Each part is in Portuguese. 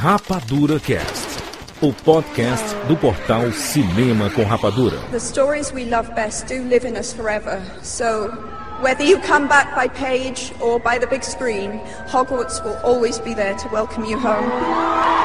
Rapadura Cast, o podcast do portal Cinema com Rapadura. The stories we love best do live in us forever. So, whether you come back by page or by the big screen, Hogwarts will always be there to welcome you home.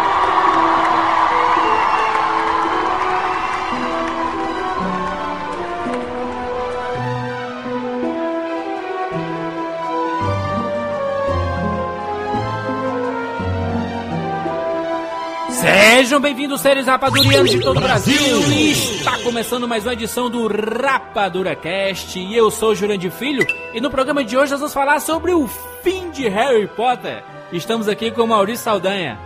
Bem-vindos, seres rapadurianos de todo o Brasil. Está começando mais uma edição do Rapadura Cast e eu sou o Jurandir Filho e no programa de hoje nós vamos falar sobre o fim de Harry Potter. Estamos aqui com o Maurício Saldanha.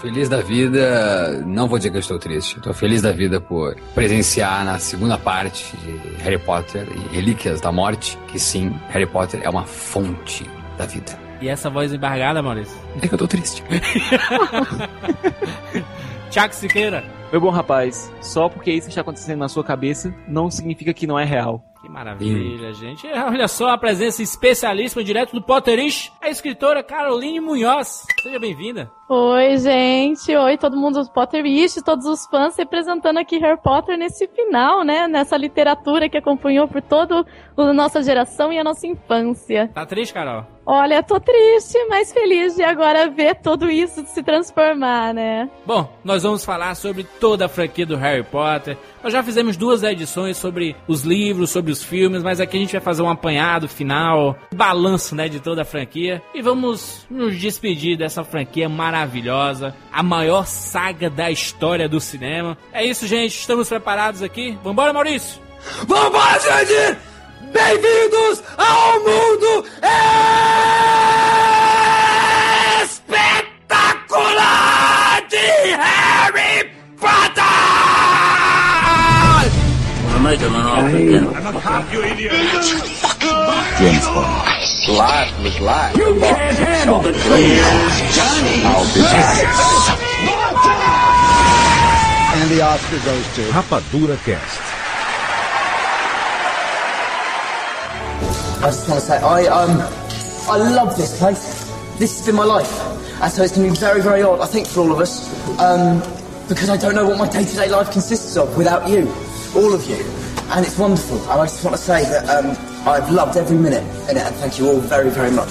Feliz da vida, não vou dizer que eu estou triste. Estou feliz da vida por presenciar na segunda parte de Harry Potter e Relíquias da Morte que sim, Harry Potter é uma fonte da vida. E essa voz embargada, Maurício? É que eu tô triste. Tiago Siqueira. Meu bom rapaz, só porque isso está acontecendo na sua cabeça não significa que não é real. Que maravilha, gente. Olha só a presença especialíssima direto do Potterish, a escritora Caroline Munhoz. Seja bem-vinda. Oi, gente. Oi, todo mundo do Potterish, todos os fãs representando aqui Harry Potter nesse final, né? Nessa literatura que acompanhou por toda a nossa geração e a nossa infância. Tá triste, Carol? Olha, tô triste, mas feliz de agora ver tudo isso se transformar, né? Bom, nós vamos falar sobre toda a franquia do Harry Potter. Nós já fizemos duas edições sobre os livros, sobre os filmes, mas aqui a gente vai fazer um apanhado final, balanço, né, de toda a franquia. E vamos nos despedir dessa franquia maravilhosa, a maior saga da história do cinema. É isso, gente. Estamos preparados aqui. Vambora, Maurício! Vambora, gente! Bem-vindos ao mundo espetacular de Harry Potter! James Bond. Life was life. You can't handle the truth. Johnny. I'll be back. And the Oscar goes to Rapadura Cast. I just want to say, I um, I love this place. This has been my life, and so it's going to be very, very odd. I think for all of us, um, because I don't know what my day-to-day life consists of without you, all of you, and it's wonderful. And I just want to say that um, I've loved every minute in it, and thank you all very, very much.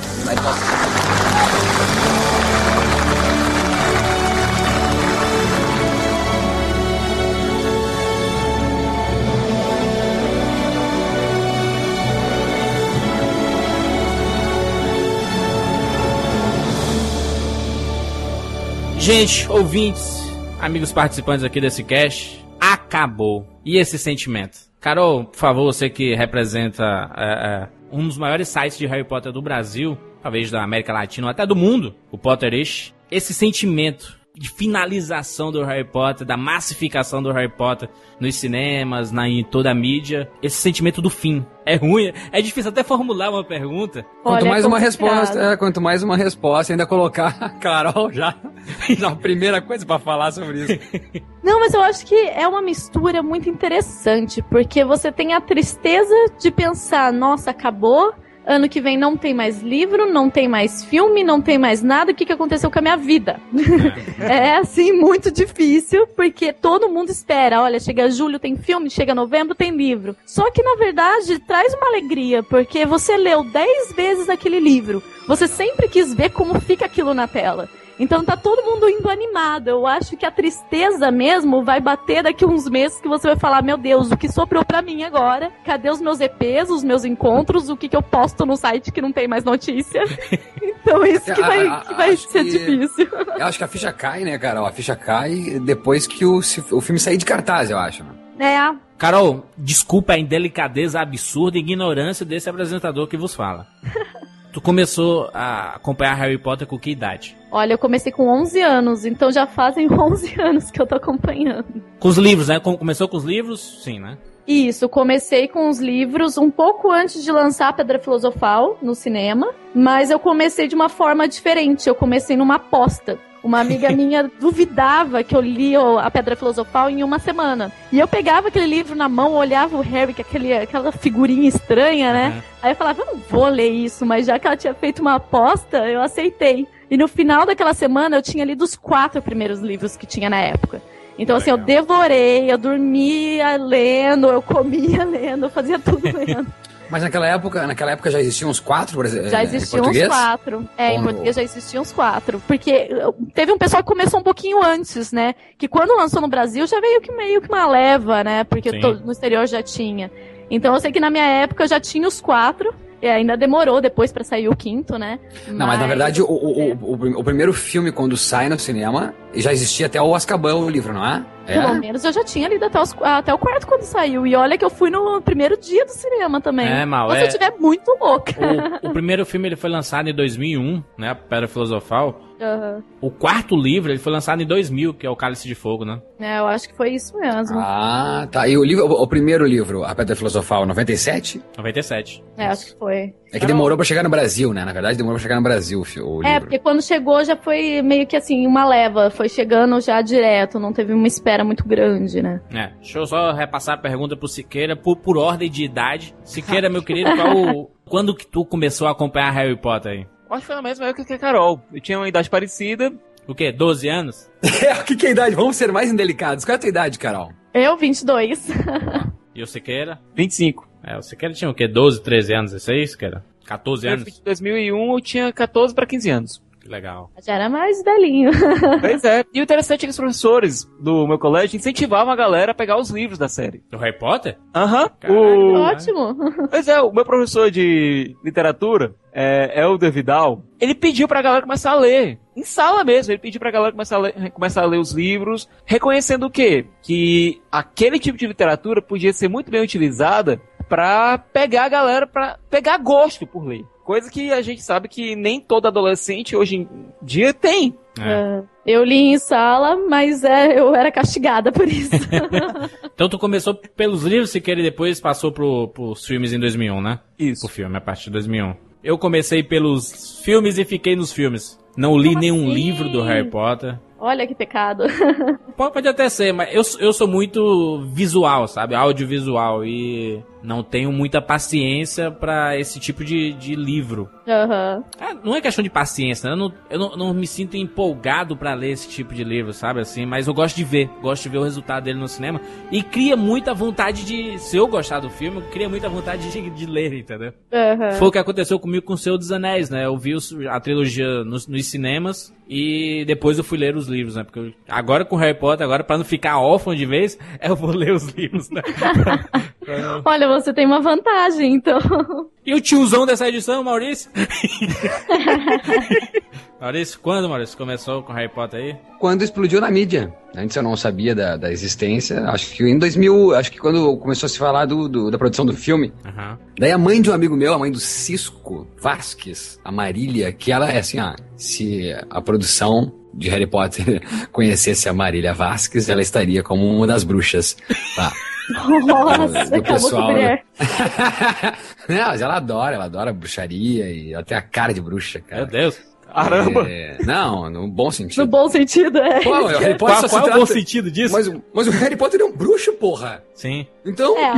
Gente, ouvintes, amigos participantes aqui desse cast, acabou. E esse sentimento? Carol, por favor, você que representa é, é, um dos maiores sites de Harry Potter do Brasil, talvez da América Latina ou até do mundo, o Potterish, esse sentimento de finalização do Harry Potter, da massificação do Harry Potter nos cinemas, na, em toda a mídia, esse sentimento do fim. É ruim, é difícil até formular uma pergunta. Quanto Olha, mais é uma resposta, é, quanto mais uma resposta, ainda colocar a Carol já na primeira coisa pra falar sobre isso. Não, mas eu acho que é uma mistura muito interessante, porque você tem a tristeza de pensar, nossa, acabou, ano que vem não tem mais livro, não tem mais filme, não tem mais nada, o que, que aconteceu com a minha vida? é, assim, muito difícil, porque todo mundo espera, olha, chega julho tem filme, chega novembro tem livro. Só que, na verdade, traz uma alegria, porque você leu 10 vezes aquele livro, você sempre quis ver como fica aquilo na tela. Então tá todo mundo indo animado. Eu acho que a tristeza mesmo vai bater daqui uns meses que você vai falar: Meu Deus, o que sobrou pra mim agora? Cadê os meus EPs, os meus encontros? O que, que eu posto no site que não tem mais notícia? então isso que vai, que vai acho ser que- difícil. Eu acho que a ficha cai, né, Carol? A ficha cai depois que o, o filme sair de cartaz, eu acho. né? É, Carol, desculpa a indelicadeza absurda e ignorância desse apresentador que vos fala. tu começou a acompanhar Harry Potter com que idade? Olha, eu comecei com 11 anos, então já fazem 11 anos que eu tô acompanhando. Com os livros, né? Com- Começou com os livros? Sim, né? Isso, comecei com os livros um pouco antes de lançar a Pedra Filosofal no cinema, mas eu comecei de uma forma diferente. Eu comecei numa aposta. Uma amiga minha duvidava que eu li o- a Pedra Filosofal em uma semana. E eu pegava aquele livro na mão, olhava o Harry, com aquele, aquela figurinha estranha, né? Uhum. Aí eu falava, eu não vou ler isso, mas já que ela tinha feito uma aposta, eu aceitei. E no final daquela semana eu tinha lido os quatro primeiros livros que tinha na época. Então, assim, eu devorei, eu dormia lendo, eu comia lendo, eu fazia tudo lendo. Mas naquela época, naquela época já existiam uns quatro, por exemplo, Já em existiam uns quatro. É, Ou em no- português já existiam uns quatro. Porque teve um pessoal que começou um pouquinho antes, né? Que quando lançou no Brasil já veio que meio que uma leva, né? Porque no exterior já tinha. Então eu sei que na minha época já tinha os quatro. E ainda demorou depois pra sair o quinto, né? Não, mas na verdade o, o, o, prim- o primeiro filme, quando sai no cinema, já existia até o Azkaban, o livro, não é? Pelo É? menos eu já tinha lido até, os- até o quarto quando saiu. E olha que eu fui no primeiro dia do cinema também. É, mal, se é- eu estiver muito louca. O, o primeiro filme ele foi lançado em 2001, né? A Pedra Filosofal. Aham. O quarto livro ele foi lançado em 2000, que é o Cálice de Fogo, né? É, eu acho que foi isso mesmo. Ah, tá. E o livro, o, o primeiro livro, A Pedra Filosofal, 97? 97. É, acho que foi. É que demorou pra chegar no Brasil, né? Na verdade, demorou pra chegar no Brasil o o livro. É, porque quando chegou já foi meio que assim, uma leva. Foi chegando já direto, não teve uma espera muito grande, né? É, deixa eu só repassar a pergunta pro Siqueira por, por ordem de idade. Siqueira, meu querido, qual o- quando que tu começou a acompanhar Harry Potter aí? Acho que foi na mesma época que a Carol. Eu tinha uma idade parecida. O quê? 12 anos? É, o que, que é a idade? Vamos ser mais indelicados. Qual é a tua idade, Carol? Eu, 22. E o Siqueira? 25. É, o Siqueira tinha o quê? 12, 13 anos, isso aí, Siqueira? 14 Em anos? 2001 eu tinha 14 para 15 anos. Que legal. já era mais velhinho. Pois é. E o interessante é que os professores do meu colégio incentivavam a galera a pegar os livros da série. Do Harry Potter? Aham. Caralho, O... Ótimo. Pois é, o meu professor de literatura, é, Helder Vidal, ele pediu pra galera começar a ler. Em sala mesmo, ele pediu pra galera começar a ler, começar a ler os livros, reconhecendo o quê? Que aquele tipo de literatura podia ser muito bem utilizada pra pegar a galera, pra pegar gosto por ler. Coisa que a gente sabe que nem todo adolescente hoje em dia tem. É. É, Eu li em sala, mas é, eu era castigada por isso. Então tu começou pelos livros, Siqueira, e depois passou pro, pros filmes em 2001, né? Isso. O filme, a partir de 2001. Eu comecei pelos filmes e fiquei nos filmes. Não li Como nenhum assim? livro do Harry Potter. Olha que pecado. Pode, pode até ser, mas eu, eu sou muito visual, sabe? Audiovisual. E não tenho muita paciência pra esse tipo de, de livro. Ah, não é questão de paciência, né? Eu, não, eu não, não me sinto empolgado pra ler esse tipo de livro, sabe? Assim, mas eu gosto de ver, gosto de ver o resultado dele no cinema. E cria muita vontade de. Se eu gostar do filme, cria muita vontade de, de ler, entendeu? Aham. Foi o que aconteceu comigo com o Senhor dos Anéis, né? Eu vi a trilogia nos, nos cinemas e depois eu fui ler os livros, né? Porque eu- agora com Harry Potter, agora pra não ficar órfão de vez, eu vou ler os livros, né? Olha, você tem uma vantagem, então. e o tiozão dessa edição, Maurício? Maurício, quando, Maurício, começou com Harry Potter aí? Quando explodiu na mídia. Antes eu não sabia da, da existência. Acho que em 2000, acho que quando começou a se falar do, do- da produção do filme. Aham. Daí a mãe de um amigo meu, a mãe do Cisco Vasques, a Marília, que ela é assim, ó, se a produção de Harry Potter conhecesse a Marília Vasques, ela estaria como uma das bruxas. Tá. Nossa, do pessoal, a mulher. Não, mas ela adora, ela adora bruxaria e ela tem a cara de bruxa, cara. Meu Deus. Caramba! É, não, no bom No sentido. bom sentido, é. Pô, o Harry Potter Qual, só qual se é o bom trata- sentido disso? Mas, o- mas o Harry Potter é um bruxo, porra. Sim. Então, É.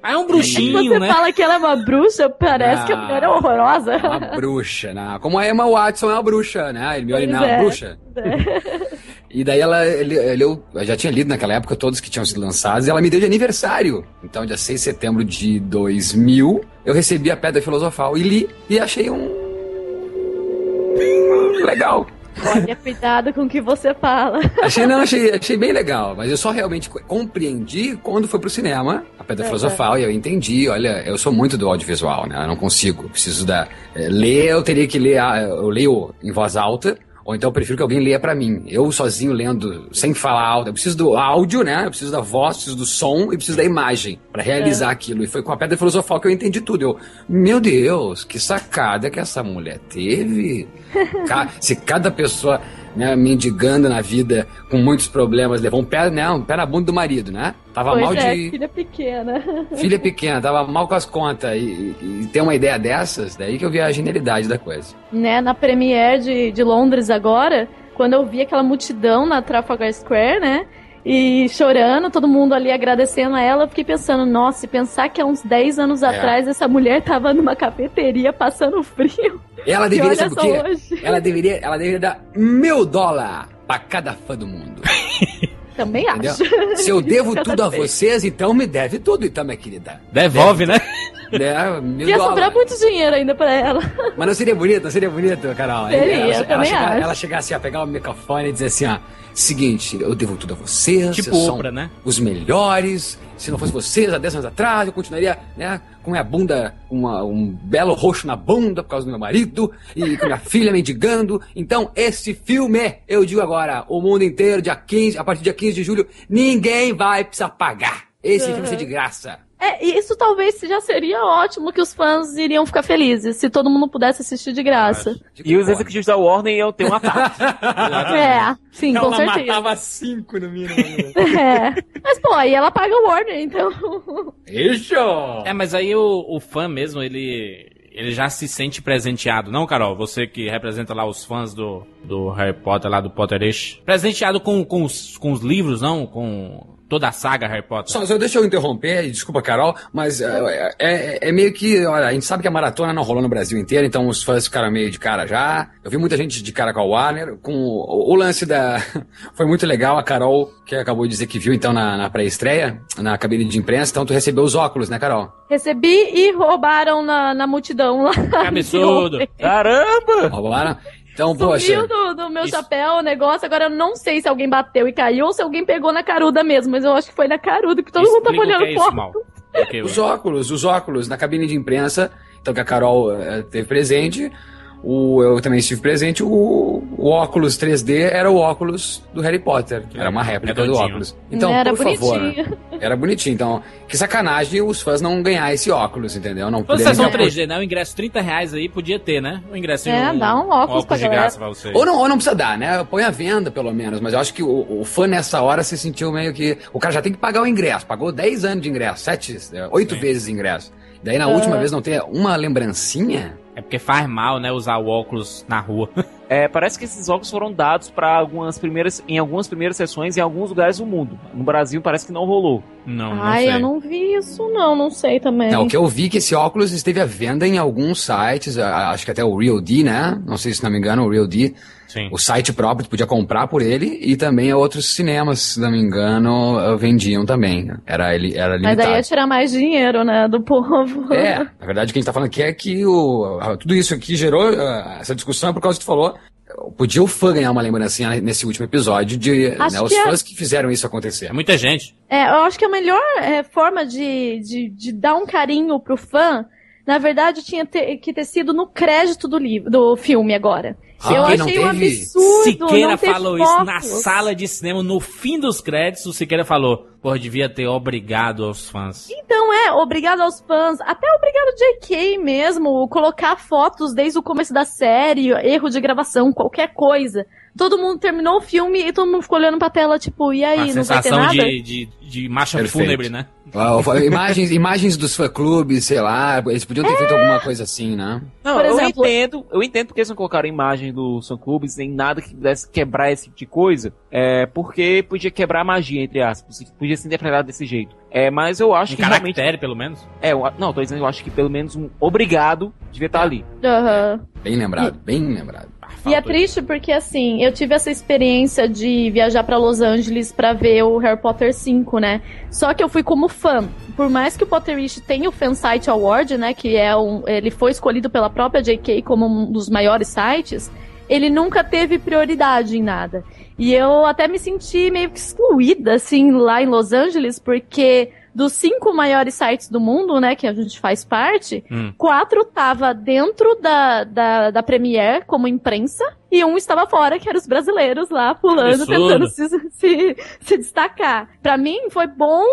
Ah, é um Quando bruxinho, você né? fala que ela é uma bruxa, parece que a Ah. mulher é horrorosa. é uma bruxa, né? Como a Emma Watson é uma bruxa, né? A Hermione Pois não é uma é. E daí ela, ele, ele- eu, eu já tinha lido naquela época todos que tinham sido lançados e ela me deu de aniversário. Então, dia 6 de setembro de 2000, eu recebi a Pedra Filosofal e li e achei um... legal. Olha, cuidado com o que você fala. Achei, não, achei, achei bem legal, mas eu só realmente co- compreendi quando foi pro cinema, a Pedra É, Filosofal, e eu entendi, olha, eu sou muito do audiovisual, né? Eu não consigo, preciso da... eh, ler, eu teria que ler, eu leio em voz alta, ou então eu prefiro que alguém leia pra mim. Eu sozinho lendo, sem falar alto, eu preciso do áudio, né? Eu preciso da voz, preciso do som e preciso da imagem pra realizar aquilo. E foi com a Pedra Filosofal que eu entendi tudo. Eu, meu Deus, que sacada que essa mulher teve. Ca- se cada pessoa né, mendigando na vida, com muitos problemas, levou um pé, né, um pé na bunda do marido, né? Tava pois mal é, de. filha pequena. Filha pequena, tava mal com as contas. E, e, e ter uma ideia dessas, daí que eu vi a genialidade da coisa. né, na Premiere de, de Londres agora, quando eu vi aquela multidão na Trafalgar Square, né? E chorando, todo mundo ali agradecendo a ela, eu fiquei pensando, nossa, se pensar que há uns 10 anos É. atrás essa mulher tava numa cafeteria passando frio. Ela E deveria, olha sabe o só quê? hoje. Ela deveria, ela deveria dar mil dólares pra cada fã do mundo. Também Entendeu? acho. Se eu devo tudo a vocês, então me deve tudo, então, minha querida. Devolve, né? Né? Mil Ia sobrar muito dinheiro ainda pra ela. Mas não seria bonito, não seria bonito, Carol? Seria, ela, eu ela, também chegar, acho. ela chegar assim, a pegar o microfone e dizer assim, ó, seguinte, eu devo tudo a vocês, Tipo vocês Oprah, né? os melhores, se não fosse vocês há 10 anos atrás, eu continuaria, né, com minha bunda, uma- um belo roxo na bunda por causa do meu marido, e com minha filha mendigando, então esse filme, eu digo agora, o mundo inteiro, dia 15, a partir do dia 15 de julho, ninguém vai precisar pagar, esse filme vai ser de graça. É, isso talvez já seria ótimo que os fãs iriam ficar felizes se todo mundo pudesse assistir de graça. E os executivos da Warner iam ter um ataque. É, sim, com Ela certeza. matava cinco no mínimo. É. Mas, pô, aí ela paga o Warner, então. Isso! É, mas aí o, o fã mesmo, ele. Ele já se sente presenteado, não, Carol? Você que representa lá os fãs do, do Harry Potter, lá do Potterish. Presenteado com, com, os, com os livros, não? Com toda a saga Harry Potter. Só, só deixa eu interromper, desculpa, Carol, mas é, é- é meio que, olha, a gente sabe que a maratona não rolou no Brasil inteiro, então os fãs ficaram meio de cara já. Eu vi muita gente de cara com a Warner, com o, o lance da. Foi muito legal, a Carol, que acabou de dizer que viu então na, na pré-estreia, na cabine de imprensa, então tu recebeu os óculos, né, Carol? Recebi e roubaram na, na multidão lá. Que absurdo. Caramba! Roubaram? Então, poxa. Sumiu do, do meu chapéu o negócio, agora eu não sei se alguém bateu e caiu ou se alguém pegou na caruda mesmo, mas eu acho que foi na caruda que todo mundo tava Explica o que olhando é isso, foto. Mal. Porque Os óculos, os óculos na cabine de imprensa, então que a Carol eh, teve presente, o, eu também estive presente, o, o óculos 3D era o óculos do Harry Potter, era uma réplica do Redondinho. óculos. Então, Era por favor, bonitinho. era bonitinho. Então, que sacanagem os fãs não ganhar esse óculos, entendeu? Não poderem sessão ganhar. 3D, né? O ingresso 30 reais aí podia ter, né? O ingresso É, dá um óculos pra de galera. graça pra você. Ou não, ou não precisa dar, né? Põe a venda, pelo menos. Mas eu acho que o, o fã nessa hora se sentiu meio que. O cara já tem que pagar o ingresso. Pagou 10 anos de ingresso, 7, 8 Sim. vezes de ingresso. Daí na Ah. última vez não ter uma lembrancinha? É porque faz mal, né? Usar o óculos na rua. É, parece que esses óculos foram dados para algumas primeiras, em algumas primeiras sessões em alguns lugares do mundo. No Brasil parece que não rolou. Não, não Ai, sei. eu não vi isso não, não sei também. Não, o que eu vi é que esse óculos esteve à venda em alguns sites, acho que até o Real D, né? Não sei se não me engano, o Real D, Sim. o site próprio tu podia comprar por ele e também outros cinemas, se não me engano, eh, vendiam também. Era ele era Mas limitado. daí ia tirar mais dinheiro, né, do povo. É, na verdade o que a gente tá falando aqui é que o, tudo isso aqui gerou ah, essa discussão é por causa que tu falou. Podia o fã ganhar uma lembrancinha nesse último episódio de né, os que é- fãs que fizeram isso acontecer. É muita gente. É, eu acho que a melhor é, forma de, de, de dar um carinho pro fã, na verdade, tinha ter- que ter sido no crédito do livro, do filme agora. Ah, eu e não achei um teve? absurdo Siqueira falou isso na sala de cinema, no fim dos créditos, o Siqueira falou, pô, devia ter obrigado aos fãs. Então é, obrigado aos fãs, até obrigado JK mesmo, colocar fotos desde o começo da série, erro de gravação, qualquer coisa. Todo mundo terminou o filme e todo mundo ficou olhando pra tela, tipo, e aí, Uma não vai ter nada? de, de, de marcha Perfeito. fúnebre, né? Imagens, imagens dos fã-clubes, sei lá, eles podiam ter feito alguma coisa assim, né? Não, Por eu exemplo- entendo, eu entendo porque eles não colocaram imagem do Sun Clubes nem nada que pudesse quebrar esse tipo de coisa, é, porque podia quebrar a magia, entre aspas, podia ser interpretado desse jeito. É, mas eu acho Um que realmente. caractere, pelo menos. É, eu- não, tô dizendo, eu acho que pelo menos um obrigado devia estar ali. Aham. Bem lembrado, bem lembrado. Ah, E é triste porque, assim, eu tive essa experiência de viajar pra Los Angeles pra ver o Harry Potter 5, né? Só que eu fui como fã. Por mais que o Potterish tenha o Fansite Award, né? Que é um. Ele foi escolhido pela própria JK como um dos maiores sites. Ele nunca teve prioridade em nada. E eu até me senti meio que excluída, assim, lá em Los Angeles, porque dos cinco maiores sites do mundo, né, que a gente faz parte, Hum. quatro tava dentro da, da, da Premiere como imprensa e um estava fora, que eram os brasileiros lá pulando, Absurdo. tentando se, se, se destacar. Pra mim foi bom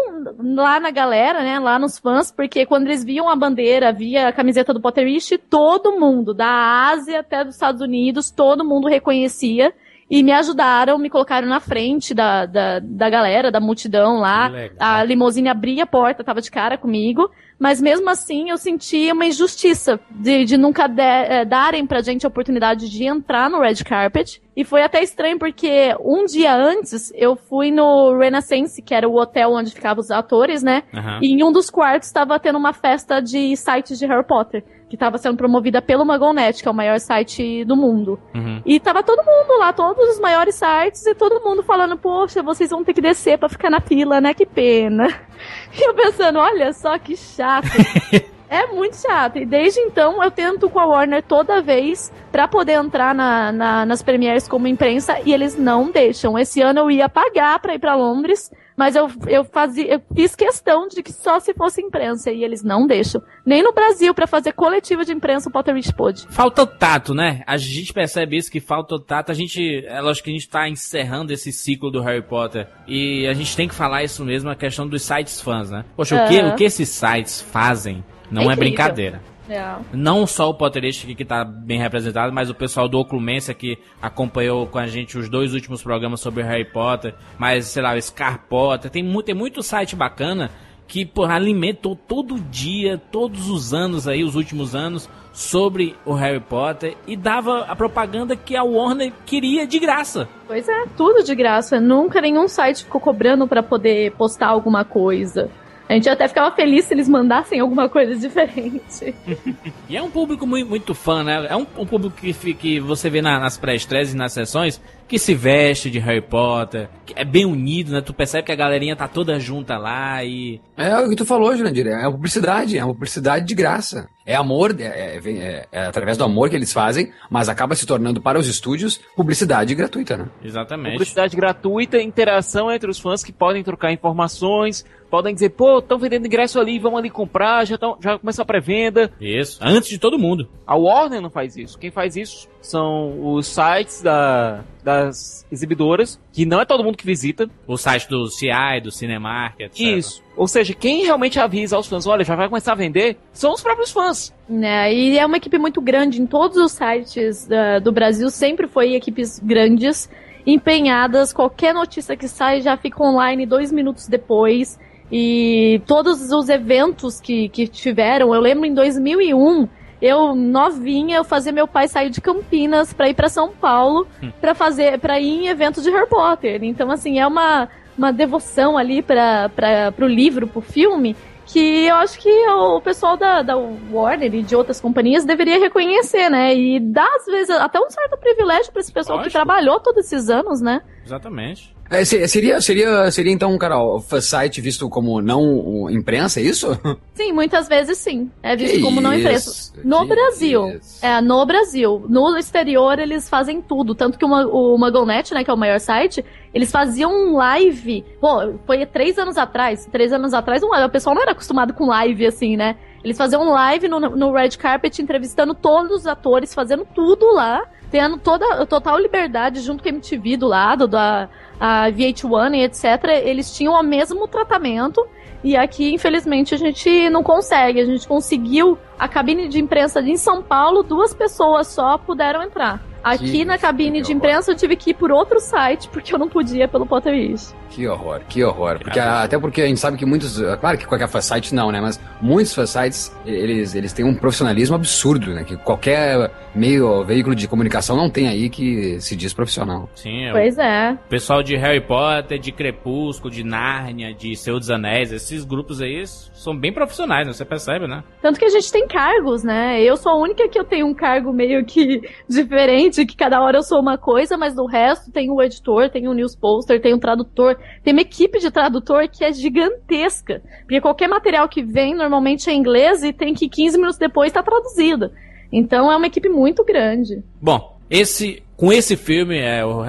lá na galera, né, lá nos fãs, porque quando eles viam a bandeira, via a camiseta do Potterish, todo mundo, da Ásia até dos Estados Unidos, todo mundo reconhecia e me ajudaram, me colocaram na frente da, da, da galera, da multidão lá. A limusine abria a porta, tava de cara comigo. Mas mesmo assim eu senti uma injustiça de, de nunca de, é, darem pra gente a oportunidade de entrar no red carpet. E foi até estranho porque um dia antes eu fui no Renaissance, que era o hotel onde ficavam os atores, né? Aham. E em um dos quartos estava tendo uma festa de sites de Harry Potter, que estava sendo promovida pelo Magonet, que é o maior site do mundo. Uhum. E tava todo mundo lá, todos os maiores sites, e todo mundo falando, poxa, vocês vão ter que descer pra ficar na fila, né? Que pena. E eu pensando, olha só que chato. É muito chato. E desde então eu tento com a Warner toda vez pra poder entrar na, na- nas premieres como imprensa e eles não deixam. Esse ano eu ia pagar pra ir pra Londres, mas eu, eu, fazia, eu fiz questão de que só se fosse imprensa e eles não deixam. Nem no Brasil pra fazer coletiva de imprensa o Potterish pôde. Falta o tato, né? A gente percebe isso que falta o tato. A gente, é lógico que a gente tá encerrando esse ciclo do Harry Potter e a gente tem que falar isso mesmo, a questão dos sites fãs, né? Poxa, o que, Aham. o que esses sites fazem não é, É brincadeira. É. Não só o Potterist que tá bem representado, mas o pessoal do Oclumência que acompanhou com a gente os dois últimos programas sobre Harry Potter, mas sei lá, o Scar Potter, tem muito, tem muito site bacana que porra, alimentou todo dia, todos os anos aí, os últimos anos, sobre o Harry Potter e dava a propaganda que a Warner queria de graça. Pois é, tudo de graça. Nunca nenhum site ficou cobrando pra poder postar alguma coisa. A gente até ficava feliz se eles mandassem alguma coisa diferente. E é um público muito, muito fã, né? É um, um público que, que você vê na- nas pré-estreias e nas sessões que se veste de Harry Potter, que é bem unido, né? Tu percebe que a galerinha tá toda junta lá e. É o que tu falou, Jurandir. É uma publicidade, é uma publicidade de graça. É amor, é, é- é- é através do amor que eles fazem, mas acaba se tornando para os estúdios publicidade gratuita, né? Exatamente. Publicidade gratuita, interação entre os fãs que podem trocar informações, podem dizer, pô, estão vendendo ingresso ali, vamos ali comprar, já, tão, já começou a pré-venda. Isso. Antes de todo mundo. A Warner não faz isso. Quem faz isso são os sites da, das exibidoras, que não é todo mundo que visita. O site do CI, do Cinemark, etc. Isso. Ou seja, quem realmente avisa aos fãs, olha, já vai começar a vender, são os próprios fãs. Né? E é uma equipe muito grande em todos os sites da- do Brasil, sempre foi equipes grandes, empenhadas, qualquer notícia que sai já fica online dois minutos depois. E todos os eventos que, que tiveram, eu lembro em 2001, eu novinha, eu fazia meu pai sair de Campinas pra ir pra São Paulo pra fazer, para ir em eventos de Harry Potter. Então assim, é uma uma devoção ali para pro livro, pro filme, que eu acho que o pessoal da, da Warner e de outras companhias deveria reconhecer, né? E dar, às vezes, até um certo privilégio para esse pessoal Lógico. que trabalhou todos esses anos, né? Exatamente. É, se- seria, seria, seria então, cara, o fan site visto como não imprensa, é isso? Sim, muitas vezes sim. É visto Que como não isso, impresso. No que Brasil. isso. É, no Brasil. No exterior eles fazem tudo. Tanto que o, Ma- o Magonet, né, que é o maior site, eles faziam um live. Pô, foi três anos atrás. Três anos atrás, um, o pessoal não era acostumado com live assim, né? Eles faziam um live no, no Red Carpet entrevistando todos os atores, fazendo tudo lá. Tendo toda total liberdade junto com a MTV do lado, da a VH1 e etc. Eles tinham o mesmo tratamento. E aqui, infelizmente, a gente não consegue. A gente conseguiu a cabine de imprensa em São Paulo, duas pessoas só puderam entrar. Aqui Que- na cabine de imprensa eu tive que ir por outro site, porque eu não podia pelo Potterish. Que horror, que horror. Porque, até porque a gente sabe que muitos. Claro que qualquer site não, né? Mas muitos sites, eles, eles têm um profissionalismo absurdo, né? Que qualquer meio, veículo de comunicação não tem aí que se diz profissional. Sim, é o Pois é. pessoal de Harry Potter, de Crepúsculo, de Nárnia, de Senhor dos Anéis, esses grupos aí são bem profissionais, né? Você percebe, né? Tanto que a gente tem cargos, né? Eu sou a única que eu tenho um cargo meio que diferente, que cada hora eu sou uma coisa, mas no resto tem o editor, tem o news poster, tem o tradutor, tem uma equipe de tradutor que é gigantesca. Porque qualquer material que vem normalmente é inglês e tem que 15 minutos depois estar traduzido. Então é uma equipe muito grande. Bom, esse com esse filme, é o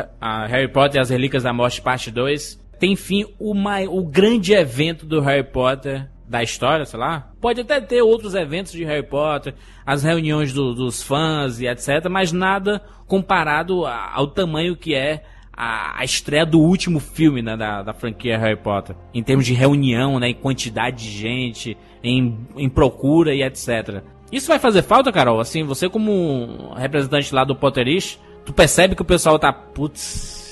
Harry Potter e as Relíquias da Morte, parte 2, tem fim o, mai- o grande evento do Harry Potter da história, sei lá. Pode até ter outros eventos de Harry Potter, as reuniões do- dos fãs e etc, mas nada comparado ao tamanho que é a, a estreia do último filme né, da, da franquia Harry Potter. Em termos de reunião, né, em quantidade de gente, em, em procura e etc. Isso vai fazer falta, Carol? Assim, você como representante lá do Potterish, tu percebe que o pessoal tá, putz,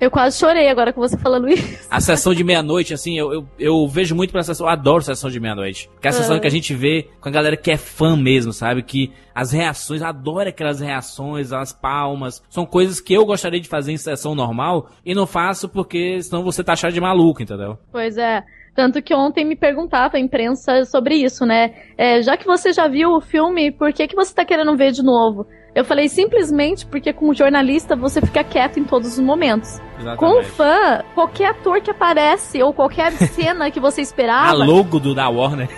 Eu quase chorei agora com você falando isso. A sessão de meia-noite, assim, eu, eu, eu vejo muito pra sessão, eu adoro sessão de meia-noite. Que é a sessão Ah. que a gente vê com a galera que é fã mesmo, sabe? Que as reações, adoro aquelas reações, as palmas. São coisas que eu gostaria de fazer em sessão normal e não faço porque senão você tá achado de maluco, entendeu? Pois é. Tanto que ontem me perguntava a imprensa sobre isso, né? É, já que você já viu o filme, por que, que você tá querendo ver de novo? Eu falei simplesmente porque, como jornalista, você fica quieto em todos os momentos. Com fã, qualquer ator que aparece ou qualquer cena que você A esperava. logo do da Warner.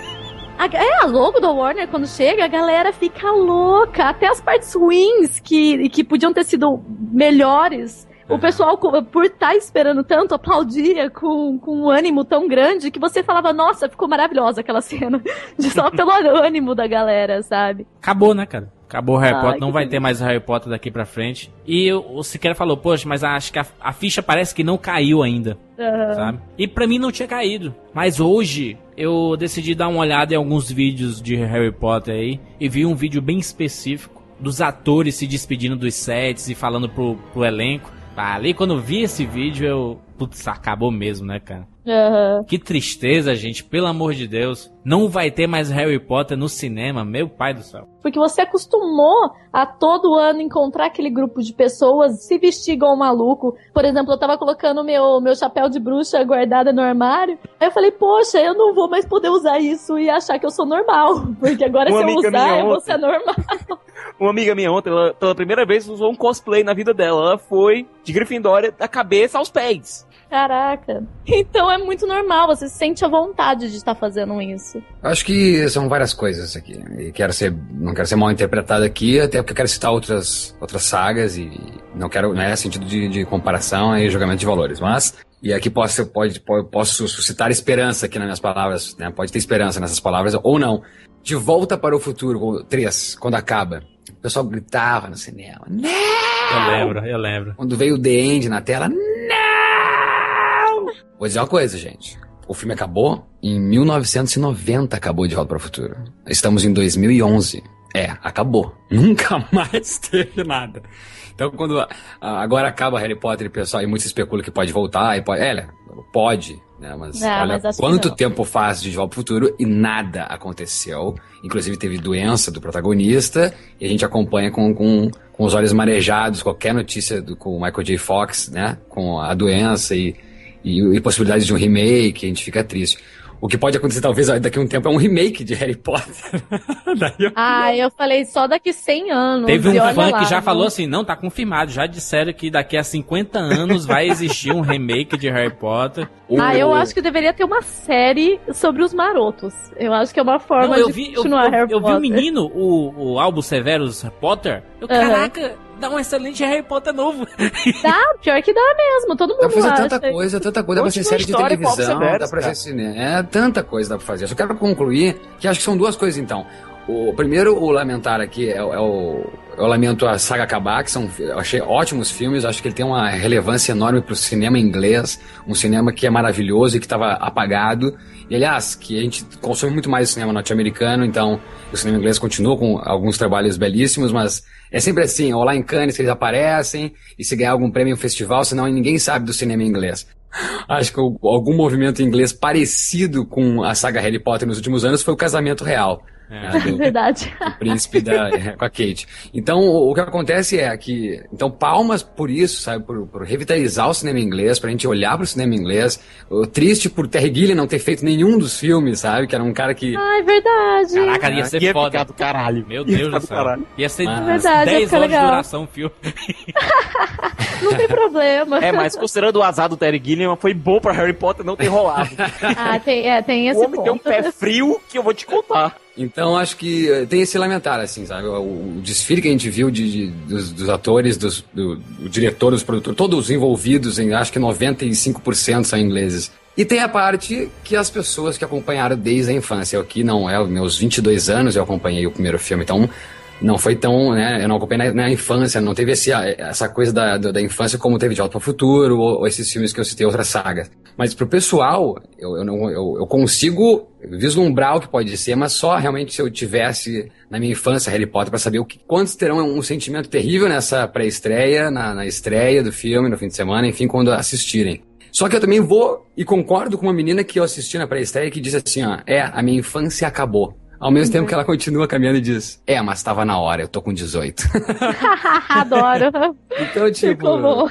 A, é, a logo do Warner, quando chega, a galera fica louca. Até as partes ruins que, que podiam ter sido melhores. O pessoal, co- por estar esperando tanto, aplaudia com, com um ânimo tão grande que você falava, nossa, ficou maravilhosa aquela cena. De só pelo ânimo da galera, sabe? Acabou, né, cara? Acabou o Harry Ai, Potter, não vai ter mais Harry Potter daqui pra frente. E o Siqueira falou, poxa, mas acho que a, a ficha parece que não caiu ainda. Aham. sabe? E pra mim não tinha caído. Mas hoje eu decidi dar uma olhada em alguns vídeos de Harry Potter aí e vi um vídeo bem específico dos atores se despedindo dos sets e falando pro, pro elenco. Ali quando vi esse vídeo eu. Putz, acabou mesmo, né, cara? Aham. Que tristeza, gente, pelo amor de Deus. Não vai ter mais Harry Potter no cinema, meu pai do céu. Porque você acostumou a todo ano encontrar aquele grupo de pessoas se vestir igual um maluco. Por exemplo, eu tava colocando meu, meu chapéu de bruxa guardada no armário. Aí eu falei, poxa, eu não vou mais poder usar isso e achar que eu sou normal. Porque agora se eu usar, eu vou ser normal. Uma amiga minha ontem, ela, pela primeira vez, usou um cosplay na vida dela. Ela foi de Grifindória da cabeça aos pés. Caraca. Então é muito normal, você sente a vontade de estar fazendo isso. Acho que são várias coisas aqui. E quero ser, não quero ser mal interpretado aqui, até porque eu quero citar outras, outras sagas e não quero, não é sentido de, de comparação e julgamento de valores. Mas, e aqui posso, pode, po- posso suscitar esperança aqui nas minhas palavras, né? Pode ter esperança nessas palavras ou não. De volta para o futuro, 3, quando acaba. O pessoal gritava no cinema. Não! Eu lembro, eu lembro. Quando veio o The End na tela, não! Vou dizer uma coisa, gente. O filme acabou em 1990, acabou de Volta para o Futuro. Estamos em 2011. É, acabou. Nunca mais teve nada. Então, quando agora acaba Harry Potter pessoal, e muitos especulam que pode voltar, e pode, é, pode, né? Mas Ah, olha mas quanto tempo faz de De Volta para o Futuro e nada aconteceu. Inclusive teve doença do protagonista e a gente acompanha com, com, com os olhos marejados qualquer notícia do, com o Michael J. Fox, né? Com a doença e, e, e possibilidades de um remake, a gente fica triste. O que pode acontecer talvez daqui a um tempo é um remake de Harry Potter. Daí eu- Ah, eu falei só daqui 100 anos. Teve um fã lá, que já né? falou assim, não, tá confirmado, já disseram que daqui a 50 anos vai existir um remake de Harry Potter. Ah, O- eu acho que deveria ter uma série sobre os marotos. Eu acho que é uma forma Não, eu de vi, eu, continuar eu- Harry eu vi Potter. o menino, o, o Albo Severus Potter. Eu, Aham. Caraca, dá um excelente Harry Potter novo. Dá, pior que dá mesmo, todo mundo Dá pra fazer acha. tanta coisa, tanta coisa. Dá pra ser Última série de televisão, dá pra ser cinema. É, tanta coisa dá pra fazer. Eu só quero concluir que acho que são duas coisas, então. O primeiro, o lamentar aqui, é, o- é o. Eu lamento a saga acabar, que são. Achei ótimos filmes, acho que ele tem uma relevância enorme pro cinema inglês, um cinema que é maravilhoso e que estava apagado. E aliás, que a gente consome muito mais o cinema norte-americano, então o cinema inglês continua com alguns trabalhos belíssimos, mas é sempre assim, ou lá em Cannes que eles aparecem, e se ganhar algum prêmio em um festival, senão ninguém sabe do cinema inglês. Acho que o- algum movimento inglês parecido com a saga Harry Potter nos últimos anos foi o Casamento Real. Né, do- Verdade. o príncipe da, é, com a Kate. Então, o, o que acontece é que. Então, palmas por isso, sabe? Por, por revitalizar o cinema inglês, pra gente olhar pro cinema inglês. O triste por Terry Gilliam não ter feito nenhum dos filmes, sabe? Que era um cara que. Ai, verdade. Caraca, ia ser Ia foda. do caralho. Meu Deus do céu. caralho. Ia ser Ah. Verdade, ia 10 ficar horas de legal. duração o filme. Não tem problema. É, mas considerando o azar do Terry Gilliam, foi bom pra Harry Potter não ter rolado. Ah, tem, é, tem o esse homem tem um ponto. pé frio que eu vou te contar. Então, acho que eh, tem esse lamentar, assim, sabe? O, o desfile que a gente viu de, de- dos, dos atores, dos, do, do diretor, dos produtores, todos os envolvidos, em, acho que 95% são ingleses. E tem a parte que as pessoas que acompanharam desde a infância. Eu aqui não é, meus 22 anos eu acompanhei o primeiro filme, então não foi tão, né? Eu não acompanhei na, na infância, não teve esse, essa coisa da, da, infância como teve de Volta para o Futuro ou, ou, esses filmes que eu citei, outras sagas. Mas pro pessoal, eu, eu, não, eu, eu consigo vislumbrar o que pode ser, mas só realmente se eu tivesse na minha infância Harry Potter para saber o que, quantos terão um sentimento terrível nessa pré-estreia, na, na estreia do filme, no fim de semana, enfim, quando assistirem. Só que eu também vou e concordo com uma menina que eu assisti na pré-estreia que diz assim, ó, é, a minha infância acabou. Ao mesmo uhum. tempo que ela continua caminhando e diz, é, mas estava na hora, eu tô com 18. Adoro. então, tipo,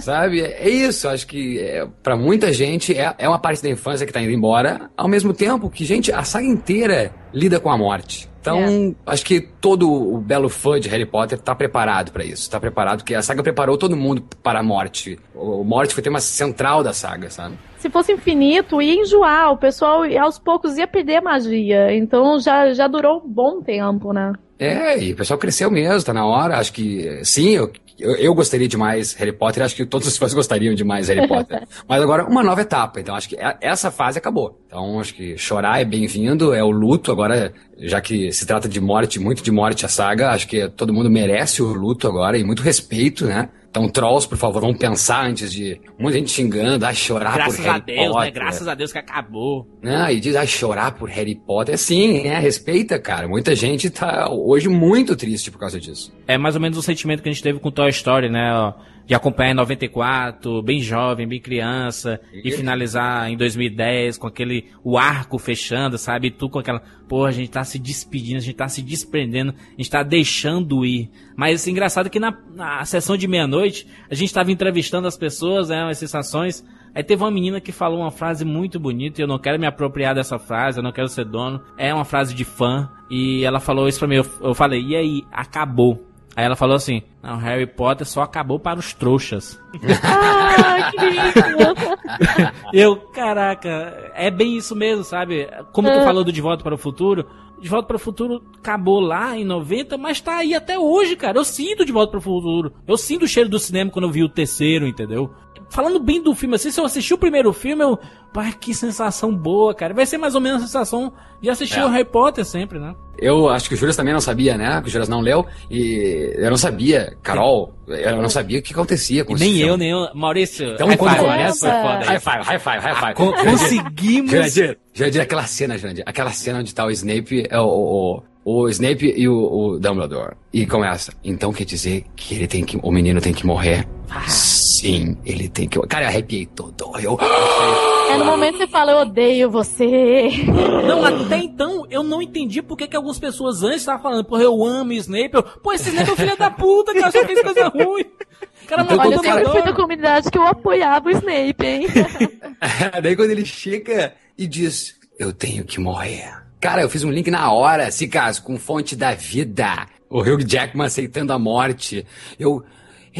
sabe, é isso, acho que é, para muita gente é, é uma parte da infância que tá indo embora, ao mesmo tempo que, gente, a saga inteira lida com a morte. Então, é. acho que todo o belo fã de Harry Potter tá preparado para isso. Tá preparado, porque a saga preparou todo mundo para a morte. O morte foi tema central da saga, sabe? Se fosse infinito, ia enjoar. O pessoal, aos poucos, ia perder a magia. Então, já, já durou um bom tempo, né? É, e o pessoal cresceu mesmo, tá na hora. Acho que, sim, eu, eu, eu, gostaria de mais Harry Potter, acho que todos os fãs gostariam de mais Harry Potter. Mas agora, uma nova etapa. Então, acho que essa fase acabou. Então, acho que chorar é bem-vindo, é o luto. Agora, já que se trata de morte, muito de morte a saga, acho que todo mundo merece o luto agora e muito respeito, né? Então, trolls, por favor, vão pensar antes de. Muita gente xingando, ah, chorar Graças por Harry a Deus, né? Potter. Né? Graças a Deus que acabou. Né? E diz, ah, chorar por Harry Potter. Sim, né? Respeita, cara. Muita gente tá hoje muito triste por causa disso. É mais ou menos o sentimento que a gente teve com Toy Story, né? De acompanhar em 94, bem jovem, bem criança, e, e finalizar em 2010 com aquele o arco fechando, sabe? E tu com aquela, pô, a gente tá se despedindo, a gente tá se desprendendo, a gente tá deixando ir. Mas assim, engraçado que na, na sessão de meia-noite, a gente tava entrevistando as pessoas, né, as sensações. Aí teve uma menina que falou uma frase muito bonita, e eu não quero me apropriar dessa frase, eu não quero ser dono. É uma frase de fã, e ela falou isso pra mim, eu, eu falei, e aí, acabou. Aí ela falou assim: Não, Harry Potter só acabou para os trouxas. ah, que lindo! Eu, caraca, é bem isso mesmo, sabe? Como tu é. falou do De Volta para o Futuro, De Volta para o Futuro acabou lá em 90, mas tá aí até hoje, cara. Eu sinto De Volta para o Futuro. Eu sinto o cheiro do cinema quando eu vi o terceiro, entendeu? falando bem do filme, assim, se eu assistir o primeiro filme, eu. Pai, que sensação boa, cara. Vai ser mais ou menos a sensação de assistir é. o Harry Potter sempre, né? Eu acho que o Júlio também não sabia, né? Que o Júlio não leu. E eu não sabia, Carol, eu não sabia o que acontecia com e Nem eu, nem eu. Maurício, então, quando five, começa. High five, high five, high five. Con conseguimos. Jandir, Jandir, aquela cena, Jandir, aquela cena onde tá o Snape, é o, o, o Snape e o, o, Dumbledore. E começa. Então quer dizer que ele tem que. O menino tem que morrer? Ah. Sim, ele tem que. Cara, eu arrepiei todo. Eu. É no momento que você fala, eu odeio você. Não, até então eu não entendi por que, que algumas pessoas antes estavam falando, porra, eu amo Snape. Eu, Pô, esse Snape é o filho da puta, cara, só fez coisa ruim. Cara, então, Olha, eu sempre fui da comunidade que eu apoiava o Snape, hein? Daí quando ele chega e diz, eu tenho que morrer. Cara, eu fiz um link na hora, se caso, com fonte da vida. O Hugh Jackman aceitando a morte. Eu,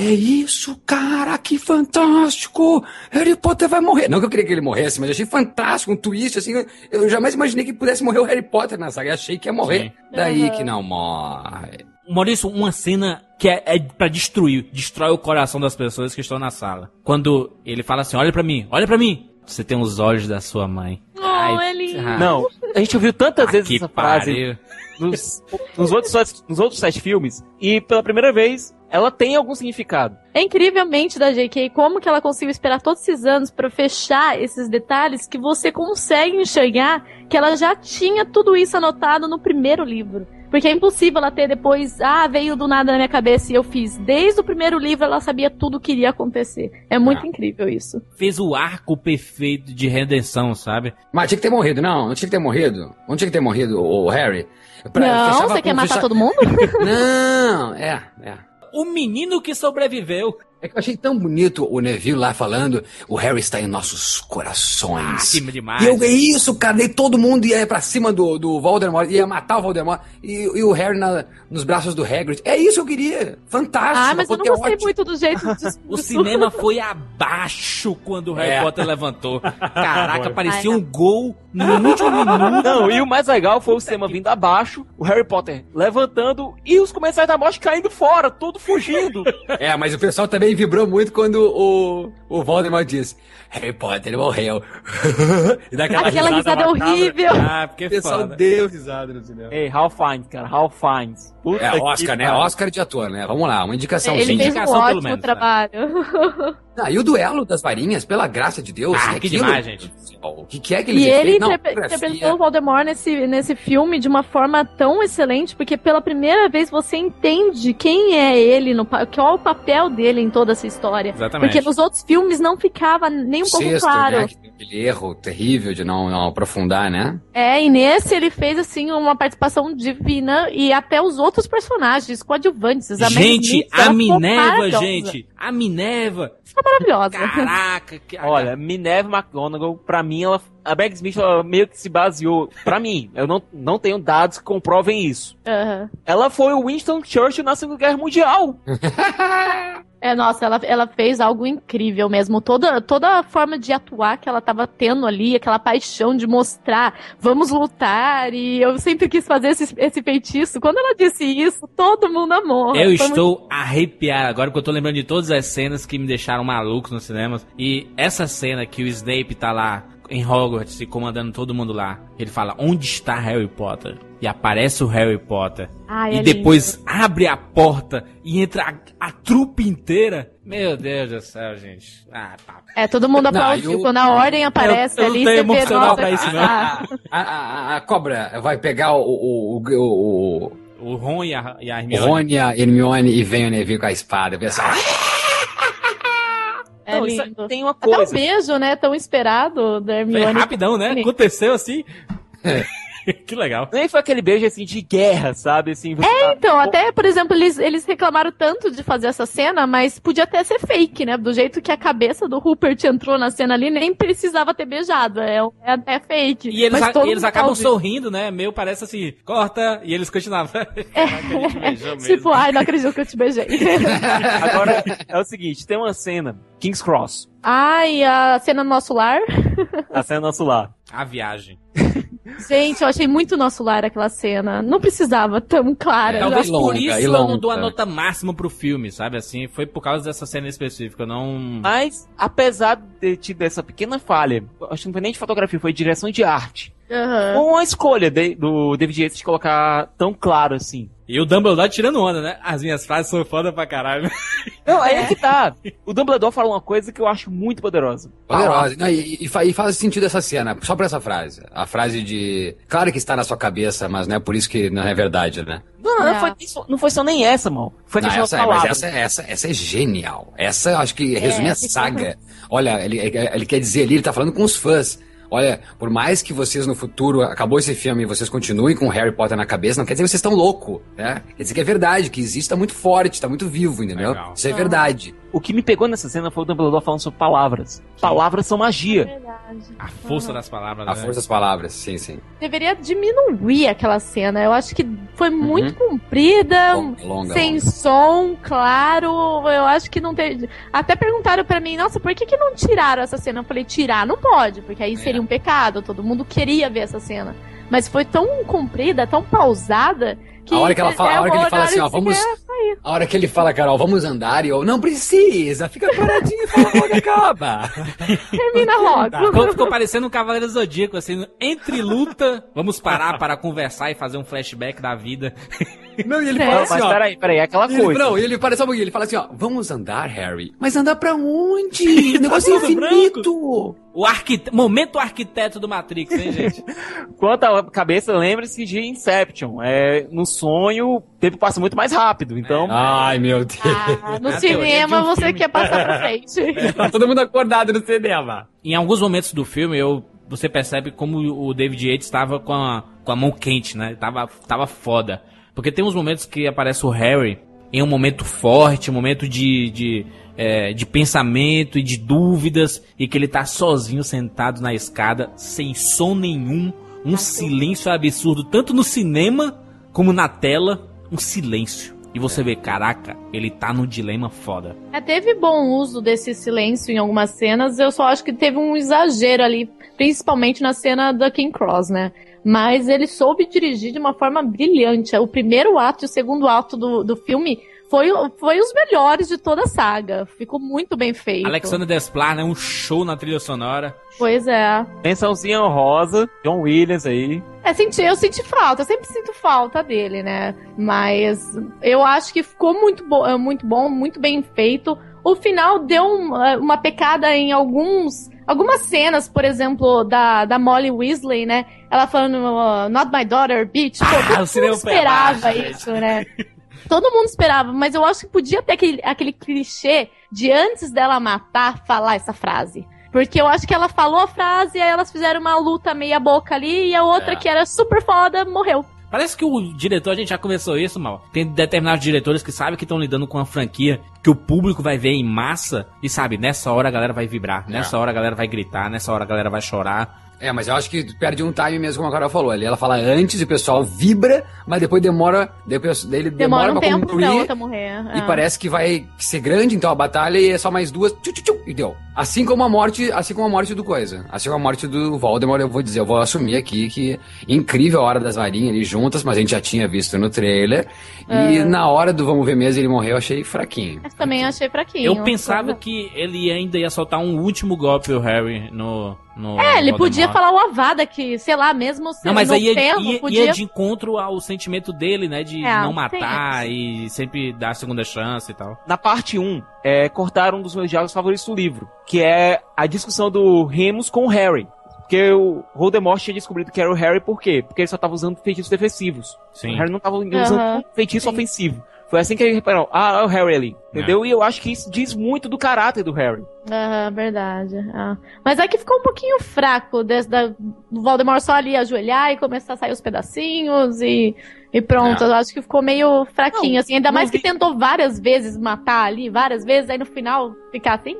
é isso, cara, que fantástico! Harry Potter vai morrer. Não que eu queria que ele morresse, mas eu achei fantástico, um twist, assim. Eu jamais imaginei que pudesse morrer o Harry Potter na saga. Eu achei que ia morrer. Sim. Daí uhum. que não morre. Maurício, uma cena que é, é para destruir, destrói o coração das pessoas que estão na sala. Quando ele fala assim: olha para mim, olha para mim. Você tem os olhos da sua mãe. Oh, Ai, ele... Ah. Não, a gente ouviu tantas ah, vezes essa frase nos, nos, outros, nos outros sete filmes, e pela primeira vez ela tem algum significado. É incrivelmente da J.K. como que ela conseguiu esperar todos esses anos para fechar esses detalhes que você consegue enxergar que ela já tinha tudo isso anotado no primeiro livro. Porque é impossível ela ter depois, ah, veio do nada na minha cabeça e eu fiz. Desde o primeiro livro ela sabia tudo o que iria acontecer. É muito ah. incrível isso. Fez o arco perfeito de redenção, sabe? Mas tinha que ter morrido, não, não tinha que ter morrido. Não tinha que ter morrido o Harry. Pra, não, você quer matar todo mundo? não, é, é o menino que sobreviveu. É que eu achei tão bonito o Neville lá falando, o Harry está em nossos corações. Ah, demais. E eu, é isso, cara, e todo mundo ia pra cima do, do Voldemort, ia matar o Voldemort, e, e o Harry na, nos braços do Hagrid. É isso que eu queria. Fantástico. Ah, mas eu não gostei ótimo. muito do jeito de... O cinema foi abaixo quando o Harry é. Potter levantou. Caraca, parecia um gol no último minuto. Não, e o mais legal foi o cinema vindo abaixo, o Harry Potter levantando e os comensais da morte caindo fora, todo fugindo. É, mas o pessoal também também vibrou muito quando o, o Voldemort diz Harry Potter morreu. e dá aquela, Aquela risada macabra. horrível. Ah, porque O pessoal foda. deu risada no cinema. Ei, Hal Fiennes, cara, Hal Fiennes. Puta É, que Oscar, né? pariu. Oscar de ator, né? Vamos lá, uma indicação. Ele gente. fez um indicação, pelo ótimo menos, né? trabalho. Ah, e o duelo das varinhas, pela graça de Deus. Ah, é que demais, gente. O que, que é que ele E ele Não, interpretou o Voldemort nesse, nesse filme de uma forma tão excelente, porque pela primeira vez você entende quem é ele, no, qual é o papel dele em toda essa história. Exatamente. Porque nos outros filmes não ficava nem um pouco Sexto, claro. né? Que tem aquele erro terrível de não, não aprofundar, né? É, e nesse ele fez, assim, uma participação divina e até os outros personagens coadjuvantes. A Gente, a Minerva, gente. A Minerva. Ficou maravilhosa. Caraca. Que... Olha, Minerva McGonagall, pra mim, ela, a Meg Smith meio que se baseou. Pra mim, eu não, não tenho dados que comprovem isso. Aham. Ela foi o Winston Churchill na Segunda Guerra Mundial. É, nossa, ela, ela fez algo incrível mesmo. Toda, toda a forma de atuar que ela tava tendo ali, aquela paixão de mostrar, vamos lutar, e eu sempre quis fazer esse, esse feitiço. Quando ela disse isso, todo mundo amou. Eu Foi estou arrepiado agora porque eu tô lembrando de todas as cenas que me deixaram malucos nos cinemas. E essa cena que o Snape tá lá em Hogwarts e comandando todo mundo lá. Ele fala, onde está Harry Potter? E aparece o Harry Potter. Ai, e é depois abre a porta e entra a, a trupe inteira. Meu Deus do céu, gente. Ah, tá. É, todo mundo Não, aplaudiu. eu- Quando a ordem aparece eu não ali, tenho você vê, emocional nossa, pra isso, não. ah, A, a- a cobra vai pegar o, o, o, o, O Ron e a, e a o Hermione. Rony, a Hermione e vem o Neville com a espada. Eu penso, ah, É Não, isso lindo. tem uma Até um coisa. beijo, né? Tão esperado da Foi Hermione. rapidão, né? Aconteceu assim. que legal. Nem foi aquele beijo assim de guerra, sabe? Assim, você tá- Então, até, por exemplo, eles, eles reclamaram tanto de fazer essa cena, mas podia até ser fake, né? Do jeito que a cabeça do Rupert entrou na cena ali, nem precisava ter beijado. É, é, é fake. E eles, Mas a- todo eles acabam sorrindo, né? Meio parece assim, corta, e eles continuavam. Beijou mesmo. Tipo, ai, não acredito que eu te beijei. Agora, é o seguinte, tem uma cena, King's Cross, ai, a cena do nosso lar. a cena nosso lar. A viagem. Gente, eu achei muito nosso lar aquela cena. Não precisava tão clara. Talvez e por longa, isso eu não longa. dou a nota máxima pro filme, sabe? Assim, foi por causa dessa cena específica. Não. Mas, apesar de ter tido essa pequena falha, acho que não foi nem de fotografia, foi de direção de arte. Foi uma escolha de- do David Yates de colocar tão claro assim. E o Dumbledore tirando onda, né? As minhas frases são foda pra caralho. Não, aí é que tá. O Dumbledore fala uma coisa que eu acho muito poderosa. Poderosa. Não, e, e fa- e faz sentido essa cena, só por essa frase. A frase de. Claro que está na sua cabeça, mas não é por isso que não é verdade, né? Não, não, É. foi, isso- não foi só nem essa, mano. Foi Não, essa, é, mas essa, essa, essa é genial. Essa eu acho que resume a fica- saga. Olha, ele, ele quer dizer ali, ele tá falando com os fãs. Olha, por mais que vocês no futuro, acabou esse filme e vocês continuem com o Harry Potter na cabeça, não quer dizer que vocês estão loucos, né? Quer dizer que é verdade, que existe, tá muito forte, tá muito vivo, entendeu? Legal. Isso é verdade. O que me pegou nessa cena foi o Dumbledore falando sobre palavras. Palavras são magia. Verdade. A força das palavras, A né? força das palavras, sim, sim. Deveria diminuir aquela cena. Eu acho que foi Uhum. muito comprida. Longa, longa, sem longa. som, claro. Eu acho que não tem. Até perguntaram pra mim, nossa, por que, que não tiraram essa cena? Eu falei, tirar não pode, porque aí seria um pecado. Todo mundo queria ver essa cena. Mas foi tão comprida, tão pausada, que. A hora que ela fala- a é hora que ele fala assim, ó, vamos- quer sair. A hora que ele fala, Carol, vamos andar, e eu, não precisa, fica paradinho e fala logo acaba. Termina logo. Tá, Ficou, ficou parecendo um Cavaleiro Zodíaco, assim, entre luta, vamos parar para conversar e fazer um flashback da vida. Não, e ele É. fala Não, assim, mas ó. peraí, peraí, é aquela E ele, coisa. não, e ele para só um ele fala assim, ó, vamos andar, Harry. Mas andar pra onde? O negócio é infinito. O arquite... Momento arquiteto do Matrix, hein, gente? Quanto à cabeça, lembre-se de Inception. É, no sonho, o tempo passa muito mais rápido. Então, Ai, meu Deus. Ah, no É cinema de um você filme. quer passar pra frente. Tá todo mundo acordado no cinema. em alguns momentos do filme, eu, você percebe como o David Yates estava com a, com a mão quente, né? Tava, tava foda. Porque tem uns momentos que aparece o Harry em um momento forte, um momento de, de, é, de pensamento e de dúvidas, e que ele tá sozinho sentado na escada, sem som nenhum, um silêncio absurdo, tanto no cinema como na tela, um silêncio. E você vê, caraca, ele tá num dilema foda. É, teve bom uso desse silêncio em algumas cenas, eu só acho que teve um exagero ali, principalmente na cena da King Cross, né? Mas ele soube dirigir de uma forma brilhante. O primeiro ato e o segundo ato do, do filme foi, foi os melhores de toda a saga. Ficou muito bem feito. Alexandre Desplat, né? Um show na trilha sonora. Pois é. Mençãozinha honrosa, John Williams aí. É, senti, eu senti falta, eu sempre sinto falta dele, né? Mas eu acho que ficou muito, bo muito bom, muito bem feito. O final deu uma, uma pecada em alguns algumas cenas, por exemplo, da, da Molly Weasley, né? Ela falando, uh, not my daughter, bitch. Pô, Ah, todo mundo esperava isso, né? Todo mundo esperava, mas eu acho que podia ter aquele, aquele clichê de antes dela matar, falar essa frase. Porque eu acho que ela falou a frase, aí elas fizeram uma luta meia boca ali, e a outra É. que era super foda morreu. Parece que o diretor, a gente já começou isso, mal. Tem determinados diretores que sabem que estão lidando com uma franquia que o público vai ver em massa e sabe, nessa hora a galera vai vibrar, nessa hora a galera vai gritar, nessa hora a galera vai chorar. É, mas eu acho que perde um time mesmo, como a Carol falou ali. Ela fala antes e o pessoal vibra, mas depois demora. Depois dele demora, Demora um pra tempo pra concluir. outra morrer. E é. parece que vai ser grande, então a batalha e é só mais duas. Tchu, tchu, tchu, e deu. Assim como a morte, assim como a morte do coisa. Assim como a morte do Voldemort, eu vou dizer, eu vou assumir aqui que incrível a hora das varinhas ali juntas, mas a gente já tinha visto no trailer. E na hora do vamos ver mesmo ele morreu, eu achei fraquinho. Mas também achei fraquinho. Eu pensava que ele ainda ia soltar um último golpe, o Harry, no. No É, ele podia falar o Avada, que, sei lá, mesmo se Não, mas aí ia, ferro, ia- podia... ia de encontro ao sentimento dele, né? De É, não matar e sempre dar a segunda chance e tal. Na parte 1, é, cortaram um dos meus diálogos favoritos do livro, que é a discussão do Remus com o Harry. Porque o Voldemort tinha descobrido que era o Harry por quê? Porque ele só tava usando feitiços defensivos. Sim. O Harry não tava usando Aham, feitiço sim. ofensivo. Foi assim que ele reparou, ah, é o Harry ali. Entendeu? E eu acho que isso diz muito do caráter do Harry. Aham, verdade. ah. Mas é que ficou um pouquinho fraco desse, da, do Voldemort só ali ajoelhar e começar a sair os pedacinhos e, e pronto. É. Eu acho que ficou meio fraquinho, Não, assim. Ainda mais que vi- tentou várias vezes matar ali, várias vezes, aí no final ficar assim.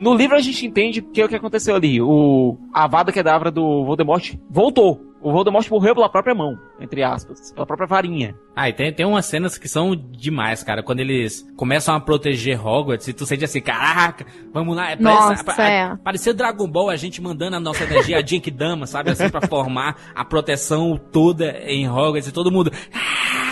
No livro a gente entende que é o que aconteceu ali. O a Avada Kedavra do Voldemort voltou. O Voldemort morreu pela própria mão, entre aspas, pela própria varinha. Ah, e tem, tem umas cenas que são demais, cara. Quando eles começam a proteger Hogwarts e tu sente assim, caraca, vamos lá. Nossa, parece, é. Parecia Dragon Ball, a gente mandando a nossa energia, a Genkidama, sabe? Assim, pra formar a proteção toda em Hogwarts e todo mundo... "Ah!"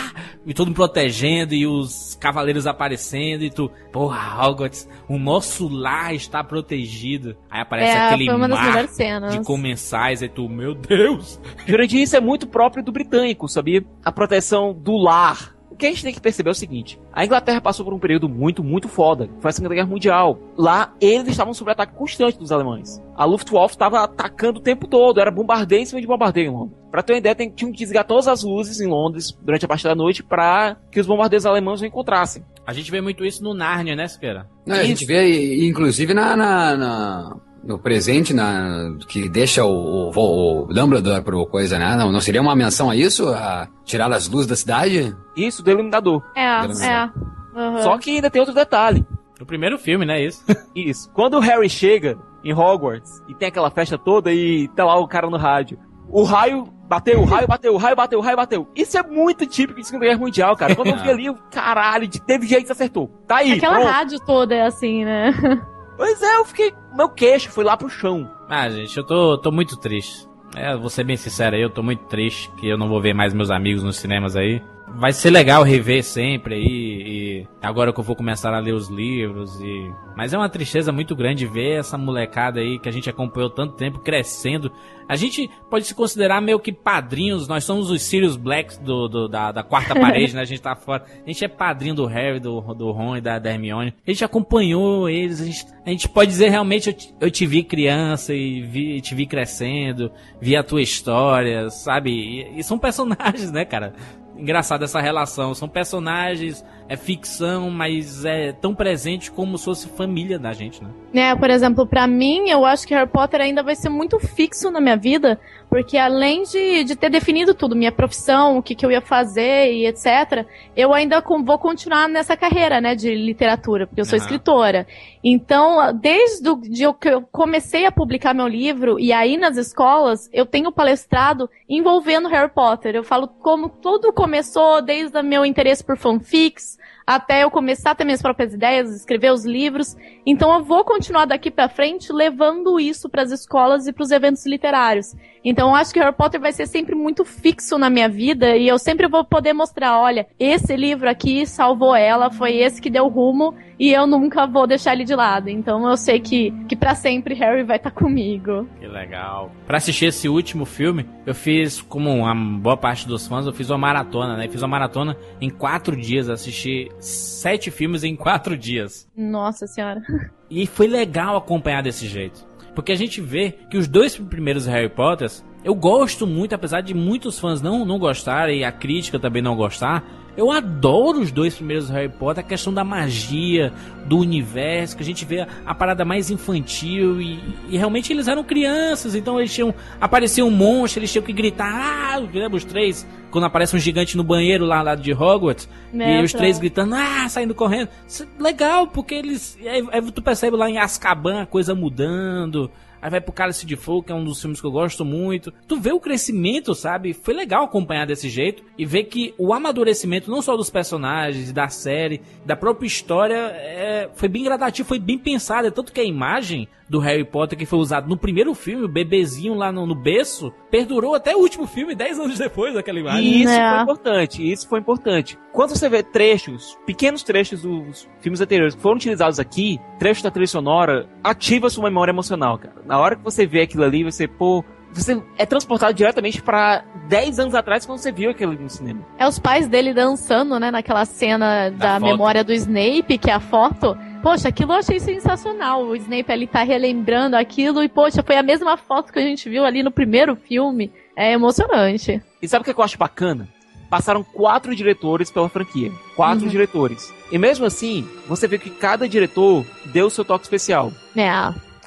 E todo mundo protegendo e os cavaleiros aparecendo e tu... Porra, Hogwarts, o nosso lar está protegido. Aí aparece É, aquele mar de comensais e tu... Meu Deus! Jurandir, isso é muito próprio do britânico, sabia? A proteção do lar. O que a gente tem que perceber é o seguinte: a Inglaterra passou por um período muito, muito foda. Foi a Segunda Guerra Mundial. Lá, eles estavam sob ataque constante dos alemães. A Luftwaffe estava atacando o tempo todo, era bombardeio em cima de bombardeio em Londres. Pra ter uma ideia, tem, tinham que desligar todas as luzes em Londres durante a parte da noite para que os bombardeiros alemães não encontrassem. A gente vê muito isso no Narnia, né, Siqueira? Não, a gente vê, e- inclusive, na, na- na- no presente, na, que deixa o, o, o Dumbledore pro coisa, né? Não, não seria uma menção a isso? A tirar as luzes da cidade? Isso do Iluminador. É, é. Aham. Só que ainda tem outro detalhe. O primeiro filme, né, isso? Isso. Quando o Harry chega em Hogwarts e tem aquela festa toda e tá lá o cara no rádio. O raio bateu, o raio bateu, o raio bateu, o raio bateu. Isso é muito típico de Segunda Guerra Mundial, cara. Quando eu vi ali, eu, caralho, de- teve jeito, acertou. Tá aí, Aquela pronto. rádio toda é assim, né? Pois é, eu fiquei... Meu queixo foi lá pro chão. Ah, gente, eu tô, tô muito triste. É, vou ser bem sincero eu tô muito triste que eu não vou ver mais meus amigos nos cinemas aí. Vai ser legal rever sempre aí, e agora que eu vou começar a ler os livros e... Mas é uma tristeza muito grande ver essa molecada aí que a gente acompanhou tanto tempo crescendo. A gente pode se considerar meio que padrinhos, nós somos os Sirius Blacks do, do- da, da quarta parede, né? A gente tá fora. A gente é padrinho do Harry, do, do Ron e da, da Hermione. A gente acompanhou eles, a gente, a gente pode dizer realmente eu te, eu te vi criança e vi, te vi crescendo, vi a tua história, sabe? E, e são personagens, né, cara? Engraçado essa relação. São personagens, é ficção, mas é tão presente como se fosse família da gente, né? né, por exemplo, pra mim, eu acho que Harry Potter ainda vai ser muito fixo na minha vida, porque além de, de ter definido tudo, minha profissão, o que, que eu ia fazer e etc., eu ainda com- vou continuar nessa carreira, né, de literatura, porque eu sou escritora. Então, desde o dia que eu comecei a publicar meu livro, e aí nas escolas, eu tenho palestrado envolvendo Harry Potter. Eu falo como tudo começou, desde o meu interesse por fanfics, até eu começar a ter minhas próprias ideias, escrever os livros. Então eu vou continuar daqui para frente levando isso para as escolas e para os eventos literários. Então eu acho que Harry Potter vai ser sempre muito fixo na minha vida e eu sempre vou poder mostrar, olha, esse livro aqui salvou ela, foi esse que deu rumo e eu nunca vou deixar ele de lado. Então eu sei que, que para sempre Harry vai estar tá comigo. Que legal. Para assistir esse último filme, eu fiz, como uma boa parte dos fãs, eu fiz uma maratona, né? fiz uma maratona em quatro dias, assisti sete filmes em quatro dias. Nossa senhora. E foi legal acompanhar desse jeito. Porque a gente vê que os dois primeiros Harry Potters, eu gosto muito, apesar de muitos fãs não, não gostarem e a crítica também não gostar. Eu adoro os dois primeiros Harry Potter, a questão da magia, do universo, que a gente vê a, parada mais infantil e, e, realmente eles eram crianças, então eles tinham. Aparecia um monstro, eles tinham que gritar, ah, lembra os três? Quando aparece um gigante no banheiro lá, lá de Hogwarts, e os três gritando, ah, saindo correndo. É legal, porque eles. Aí, aí tu percebe lá em Azkaban a coisa mudando. Aí vai pro Cálice de Fogo, que é um dos filmes que eu gosto muito. Tu vê o crescimento, sabe? Foi legal acompanhar desse jeito e ver que o amadurecimento, não só dos personagens, da série, da própria história, é, foi bem gradativo, foi bem pensado. É tanto que a imagem do Harry Potter que foi usado no primeiro filme, o bebezinho lá no, no berço, perdurou até o último filme, 10 anos depois daquela imagem. E isso é. foi importante, isso foi importante. Quando você vê trechos, pequenos trechos dos filmes anteriores que foram utilizados aqui, trechos da trilha sonora, ativa sua memória emocional, cara. Na hora que você vê aquilo ali, você, pô, você é transportado diretamente para 10 anos atrás quando você viu aquilo no cinema. É os pais dele dançando, né, naquela cena da, da memória do Snape, que é a foto. Poxa, aquilo eu achei sensacional. O Snape ali tá relembrando aquilo e, poxa, foi a mesma foto que a gente viu ali no primeiro filme. É emocionante. E sabe o que eu acho bacana? Passaram quatro diretores pela franquia. Quatro uhum. diretores. E mesmo assim, você vê que cada diretor deu o seu toque especial. É,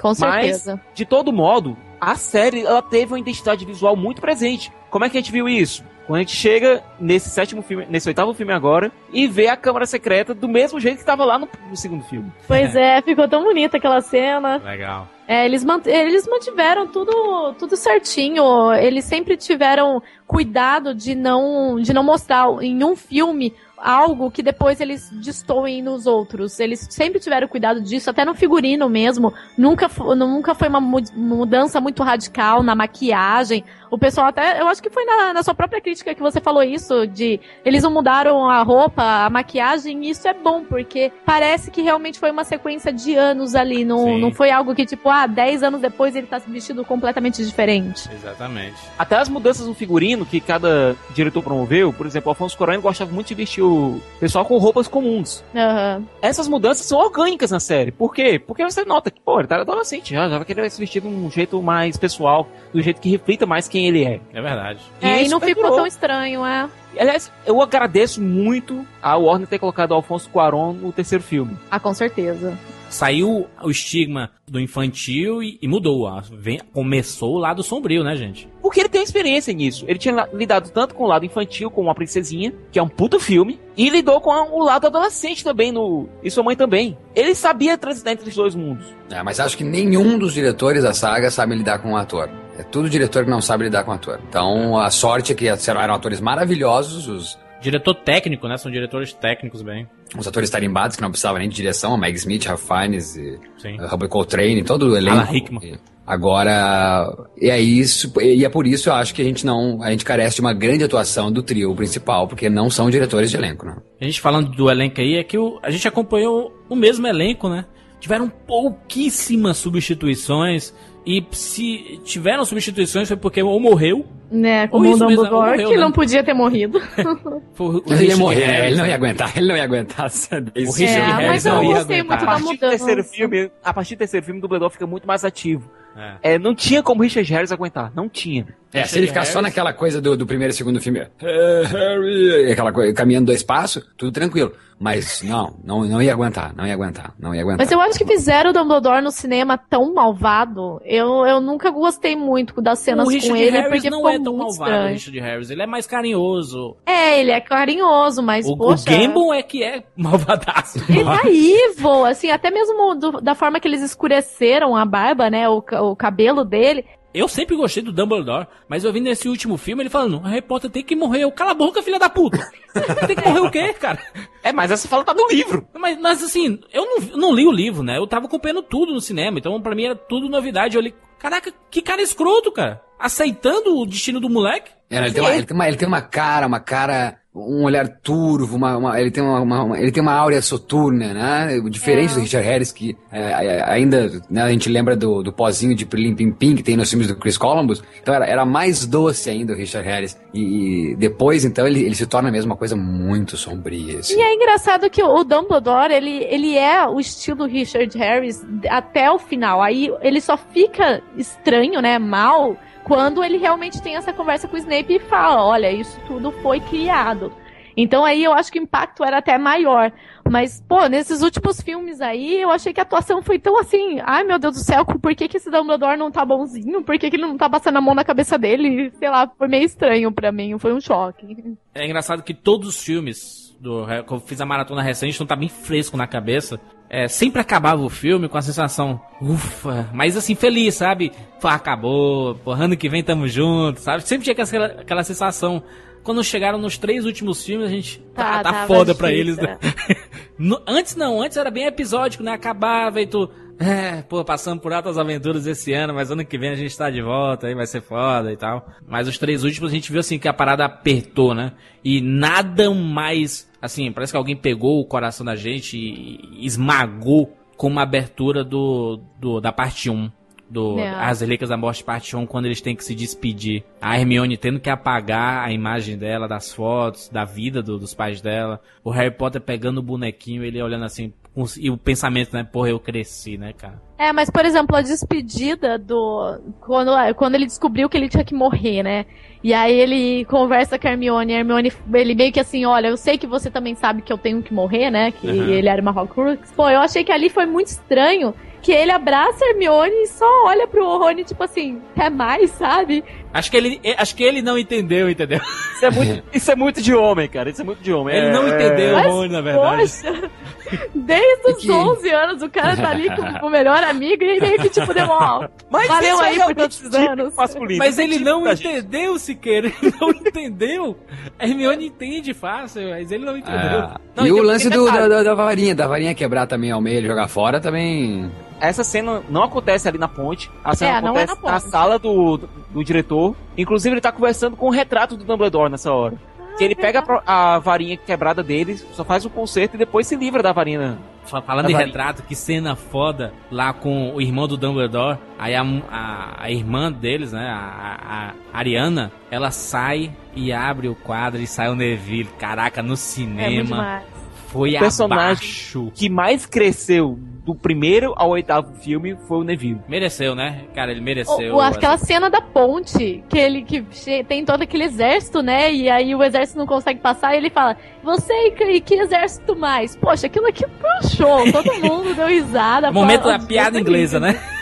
com certeza. Mas, de todo modo, a série ela teve uma identidade visual muito presente. Como é que a gente viu isso? Quando a gente chega nesse sétimo filme, nesse oitavo filme agora, e vê a Câmara Secreta do mesmo jeito que estava lá no, no, segundo filme. Pois é, ficou tão bonita aquela cena. Legal. É, eles, mant eles mantiveram tudo, tudo certinho. Eles sempre tiveram cuidado de não, de não mostrar em um filme algo que depois eles destoem nos outros. Eles sempre tiveram cuidado disso, até no figurino mesmo. Nunca, nunca foi uma mudança muito radical na maquiagem. O pessoal até, eu acho que foi na, na, sua própria crítica que você falou isso, de eles não mudaram a roupa, a maquiagem, e isso é bom, porque parece que realmente foi uma sequência de anos ali. Não, não foi algo que, tipo, ah, 10 anos depois ele tá vestido completamente diferente. Exatamente. Até as mudanças no figurino que cada diretor promoveu, por exemplo, o Alfonso Corano gostava muito de vestir o pessoal com roupas comuns. Uhum. Essas mudanças são orgânicas na série. Por quê? Porque você nota que, pô, ele tá adolescente já, já vai querer se vestir de um jeito mais pessoal, do jeito que reflita mais quem ele é. É verdade. E, é, e não ficou tão estranho, é. Aliás, eu agradeço muito a Warner ter colocado o Alfonso Cuarón no terceiro filme. Ah, com certeza saiu o estigma do infantil e, e mudou. Vem, começou o lado sombrio, né, gente? Porque ele tem experiência nisso. Ele tinha lidado tanto com o lado infantil, como a princesinha, que é um puto filme, e lidou com o lado adolescente também, no e sua mãe também. Ele sabia transitar entre os dois mundos. É, mas acho que nenhum dos diretores da saga sabe lidar com o ator. É tudo diretor que não sabe lidar com o ator. Então a sorte é que eram atores maravilhosos, os Diretor técnico, né? São diretores técnicos bem. Os atores tarimbados que não precisavam nem de direção, Meg Smith, Ralph Fiennes, e, uh, Coltrane, todo o elenco. Alan Rickman. Agora, e é isso, e é por isso eu acho que a gente não, a gente carece de uma grande atuação do trio principal, porque não são diretores de elenco, né? A gente falando do elenco aí, é que o, a gente acompanhou o mesmo elenco, né? Tiveram pouquíssimas substituições, e se tiveram substituições foi porque ou morreu. Né, como o Dumbledore, morreu, que né? não podia ter morrido. o, ele ia morrer, ele não ia aguentar, ele não ia aguentar. O Richard é, Harris não ia aguentar. A partir, do terceiro filme, a partir do terceiro filme, o Dumbledore fica muito mais ativo. É. é. não tinha como Richard Harris aguentar, não tinha. É, se ele ficar Harris... só naquela coisa do, do primeiro e segundo filme, é, Harry, aquela coisa, caminhando dois passos, tudo tranquilo. Mas não, não, não ia aguentar, não ia aguentar, não ia aguentar. Mas eu acho que fizeram o Dumbledore no cinema tão malvado. Eu, eu nunca gostei muito das cenas o com ele, Harris porque não é tão malvado, estranho. o Richard Harris. Ele é mais carinhoso. É, ele é carinhoso, mas o, poxa... O Gambon é que é malvadaço. Ele tá evil, assim, até mesmo do, da forma que eles escureceram a barba, né, o, o cabelo dele eu sempre gostei do Dumbledore, mas eu vi nesse último filme ele falando, Harry Potter tem que morrer. Eu, cala a boca, filha da puta. tem que morrer o quê, cara? É, mas essa fala tá no livro. Mas, mas assim, eu não, não li o livro, né? Eu tava acompanhando tudo no cinema, então pra mim era tudo novidade. Eu li, caraca, que cara escroto, cara. Aceitando o destino do moleque. É, ele, tem uma, ele, tem uma, ele tem uma cara, uma cara, um olhar turvo, uma, uma- ele, tem uma, uma- ele tem uma áurea soturna, né? Diferente É. do Richard Harris, que é, é, ainda né, a gente lembra do, do pozinho de Pilim Pim Pim que tem nos filmes do Chris Columbus. Então era, era mais doce ainda o Richard Harris. E, e depois, então, ele, ele se torna mesmo uma coisa muito sombria. assim. E é engraçado que o Dumbledore, ele, ele é o estilo Richard Harris até o final. Aí ele só fica estranho, né, mal, quando ele realmente tem essa conversa com o Snape e fala, olha, isso tudo foi criado. Então aí eu acho que o impacto era até maior. Mas, pô, nesses últimos filmes aí, eu achei que a atuação foi tão assim, ai meu Deus do céu, por que, que esse Dumbledore não tá bonzinho? Por que, que ele não tá passando a mão na cabeça dele? Sei lá, foi meio estranho pra mim, foi um choque. É engraçado que todos os filmes do que eu fiz a maratona recente, então tá bem fresco na cabeça. É, sempre acabava o filme com a sensação, ufa, mas assim, feliz, sabe? Pô, acabou, pô, ano que vem tamo junto, sabe? Sempre tinha aquela, aquela sensação. Quando chegaram nos três últimos filmes, a gente tá, Tá, tá tava foda pra eles. né? No- antes não, antes era bem episódico, né? Acabava e tu. É, pô, passando por altas aventuras esse ano, mas ano que vem a gente tá de volta, aí vai ser foda e tal. Mas os três últimos a gente viu assim que a parada apertou, né? E nada mais. Assim, parece que alguém pegou o coração da gente e esmagou com uma abertura do, do da parte 1. Do É. As Relíquias da Morte parte 1, quando eles têm que se despedir. A Hermione tendo que apagar a imagem dela, das fotos, da vida do- dos pais dela. O Harry Potter pegando o bonequinho, ele olhando assim, e o pensamento, né? Porra, eu cresci, né, cara? É, mas por exemplo, a despedida do. Quando, quando ele descobriu que ele tinha que morrer, né? E aí ele conversa com a Hermione, e a Hermione, ele meio que assim, olha, eu sei que você também sabe que eu tenho que morrer, né? Que Uhum. ele era uma Horcrux. Pô, eu achei que ali foi muito estranho que ele abraça a Hermione e só olha pro Rony, tipo assim, quer mais, sabe? Acho que ele, eh, acho que ele não entendeu, entendeu? Isso é muito, isso é muito de homem, cara. Isso é muito de homem. Ele É- não entendeu Mas, o Rony, na verdade. Poxa, desde os Que- 11 anos o cara tá ali com o melhor amigo e meio que tipo deu, ó, Mas valeu é aí por todos esses típico anos. masculino. Mas é ele típico não entendeu, Siqueira. Ele não entendeu. A Hermione entende fácil, mas ele não entendeu. É. Não, e o lance do, detalhe. da, da- da varinha, da varinha quebrar também ao meio, ele jogar fora também. Essa cena não acontece ali na ponte. A cena É, não é acontece na na, ponte. sala do, do, do diretor. Inclusive, ele tá conversando com o retrato do Dumbledore nessa hora. que ele pega a varinha quebrada dele, só faz o conserto e depois se livra da varinha. Fa- Falando Da em varinha. retrato, que cena foda lá com o irmão do Dumbledore. Aí a, a, a irmã deles, né, a, a Ariana, ela sai e abre o quadro e sai o Neville. Caraca, no É muito cinema demais. foi O personagem abaixo. que mais cresceu do primeiro ao oitavo filme foi o Neville. Mereceu, né? Cara, ele mereceu. O- o- aquela essa- cena da ponte, que ele que tem todo aquele exército, né? E aí o exército não consegue passar e ele fala: Você e que, que exército mais? Poxa, aquilo aqui foi um show. Todo mundo deu risada. Momento da piada foi inglesa, né?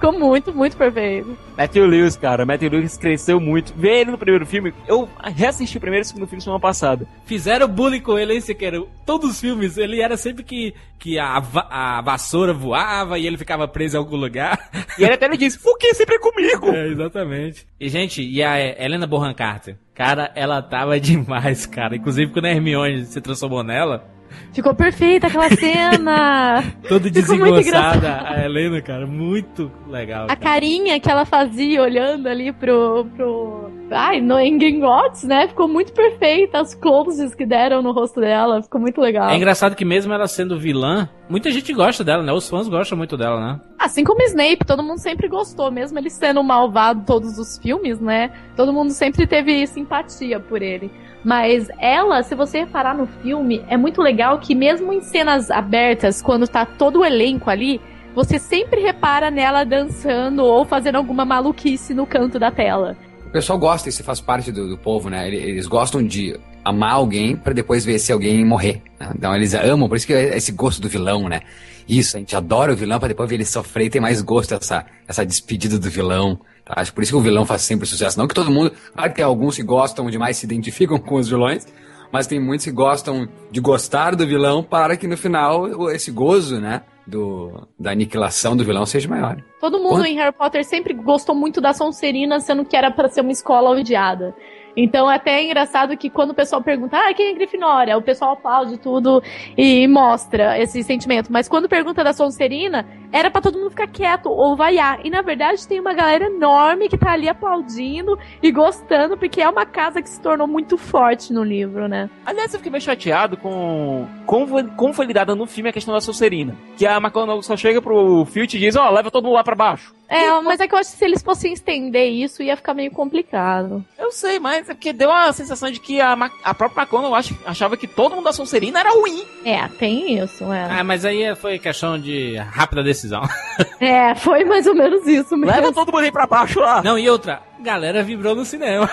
Ficou muito, muito perfeito. Matthew Lewis, cara. Matthew Lewis cresceu muito. Ver ele no primeiro filme. Eu reassisti o primeiro e o segundo filme semana passada. Fizeram bullying com ele, hein, Siqueira? Todos os filmes, ele era sempre que, que a, va- a vassoura voava e ele ficava preso em algum lugar. E ele até me disse: Por que sempre é comigo? É, exatamente. E, gente, e a Helena Bonham Carter? Cara, ela tava demais, cara. Inclusive, quando a Hermione se transformou nela, Ficou perfeita aquela cena. muito desengonçada, a Helena, cara, muito legal. A cara. carinha que ela fazia olhando ali pro. pro... Ai, no, em Gringotts, né? Ficou muito perfeita. As closes que deram no rosto dela. Ficou muito legal. É engraçado que mesmo ela sendo vilã, muita gente gosta dela, né? Os fãs gostam muito dela, né? Assim como Snape, todo mundo sempre gostou, mesmo ele sendo malvado todos os filmes, né? Todo mundo sempre teve simpatia por ele. Mas ela, se você reparar no filme, é muito legal que mesmo em cenas abertas, quando tá todo o elenco ali, você sempre repara nela dançando ou fazendo alguma maluquice no canto da tela. O pessoal gosta, isso faz parte do, do povo, né? Eles, gostam de amar alguém pra depois ver se alguém morrer. né? Então eles amam, por isso que é esse gosto do vilão, né? Isso, a gente adora o vilão pra depois ver ele sofrer e ter mais gosto essa, essa despedida do vilão. Acho por isso que o vilão faz sempre sucesso. Não que todo mundo, claro que tem alguns que gostam demais, se identificam com os vilões, mas tem muitos que gostam de gostar do vilão para que no final esse gozo, né? do, da aniquilação do vilão seja maior. Todo mundo Quanto- em Harry Potter sempre gostou muito da Sonserina, sendo que era pra ser uma escola odiada. Então é até engraçado que quando o pessoal pergunta, ah, quem é Grifinória? O pessoal aplaude tudo e mostra esse sentimento. Mas quando pergunta da Sonserina, era pra todo mundo ficar quieto ou vaiar. E na verdade tem uma galera enorme que tá ali aplaudindo e gostando, porque é uma casa que se tornou muito forte no livro, né? Aliás, eu fiquei meio chateado com como foi, como foi lidada no filme a questão da Sonserina. Que a McConaughey só chega pro Filch e diz, ó, leva todo mundo lá pra baixo. É, mas é que eu acho que se eles fossem estender isso, ia ficar meio complicado. Eu sei, mas é porque deu a sensação de que a, a própria McConaughey ach- achava que todo mundo da Sonserina era ruim. É, tem isso, é. Ah, mas aí foi questão de rápida decisão. É, foi mais ou menos isso mesmo. Leva todo mundo aí pra baixo lá. Não, e outra, galera vibrou no cinema.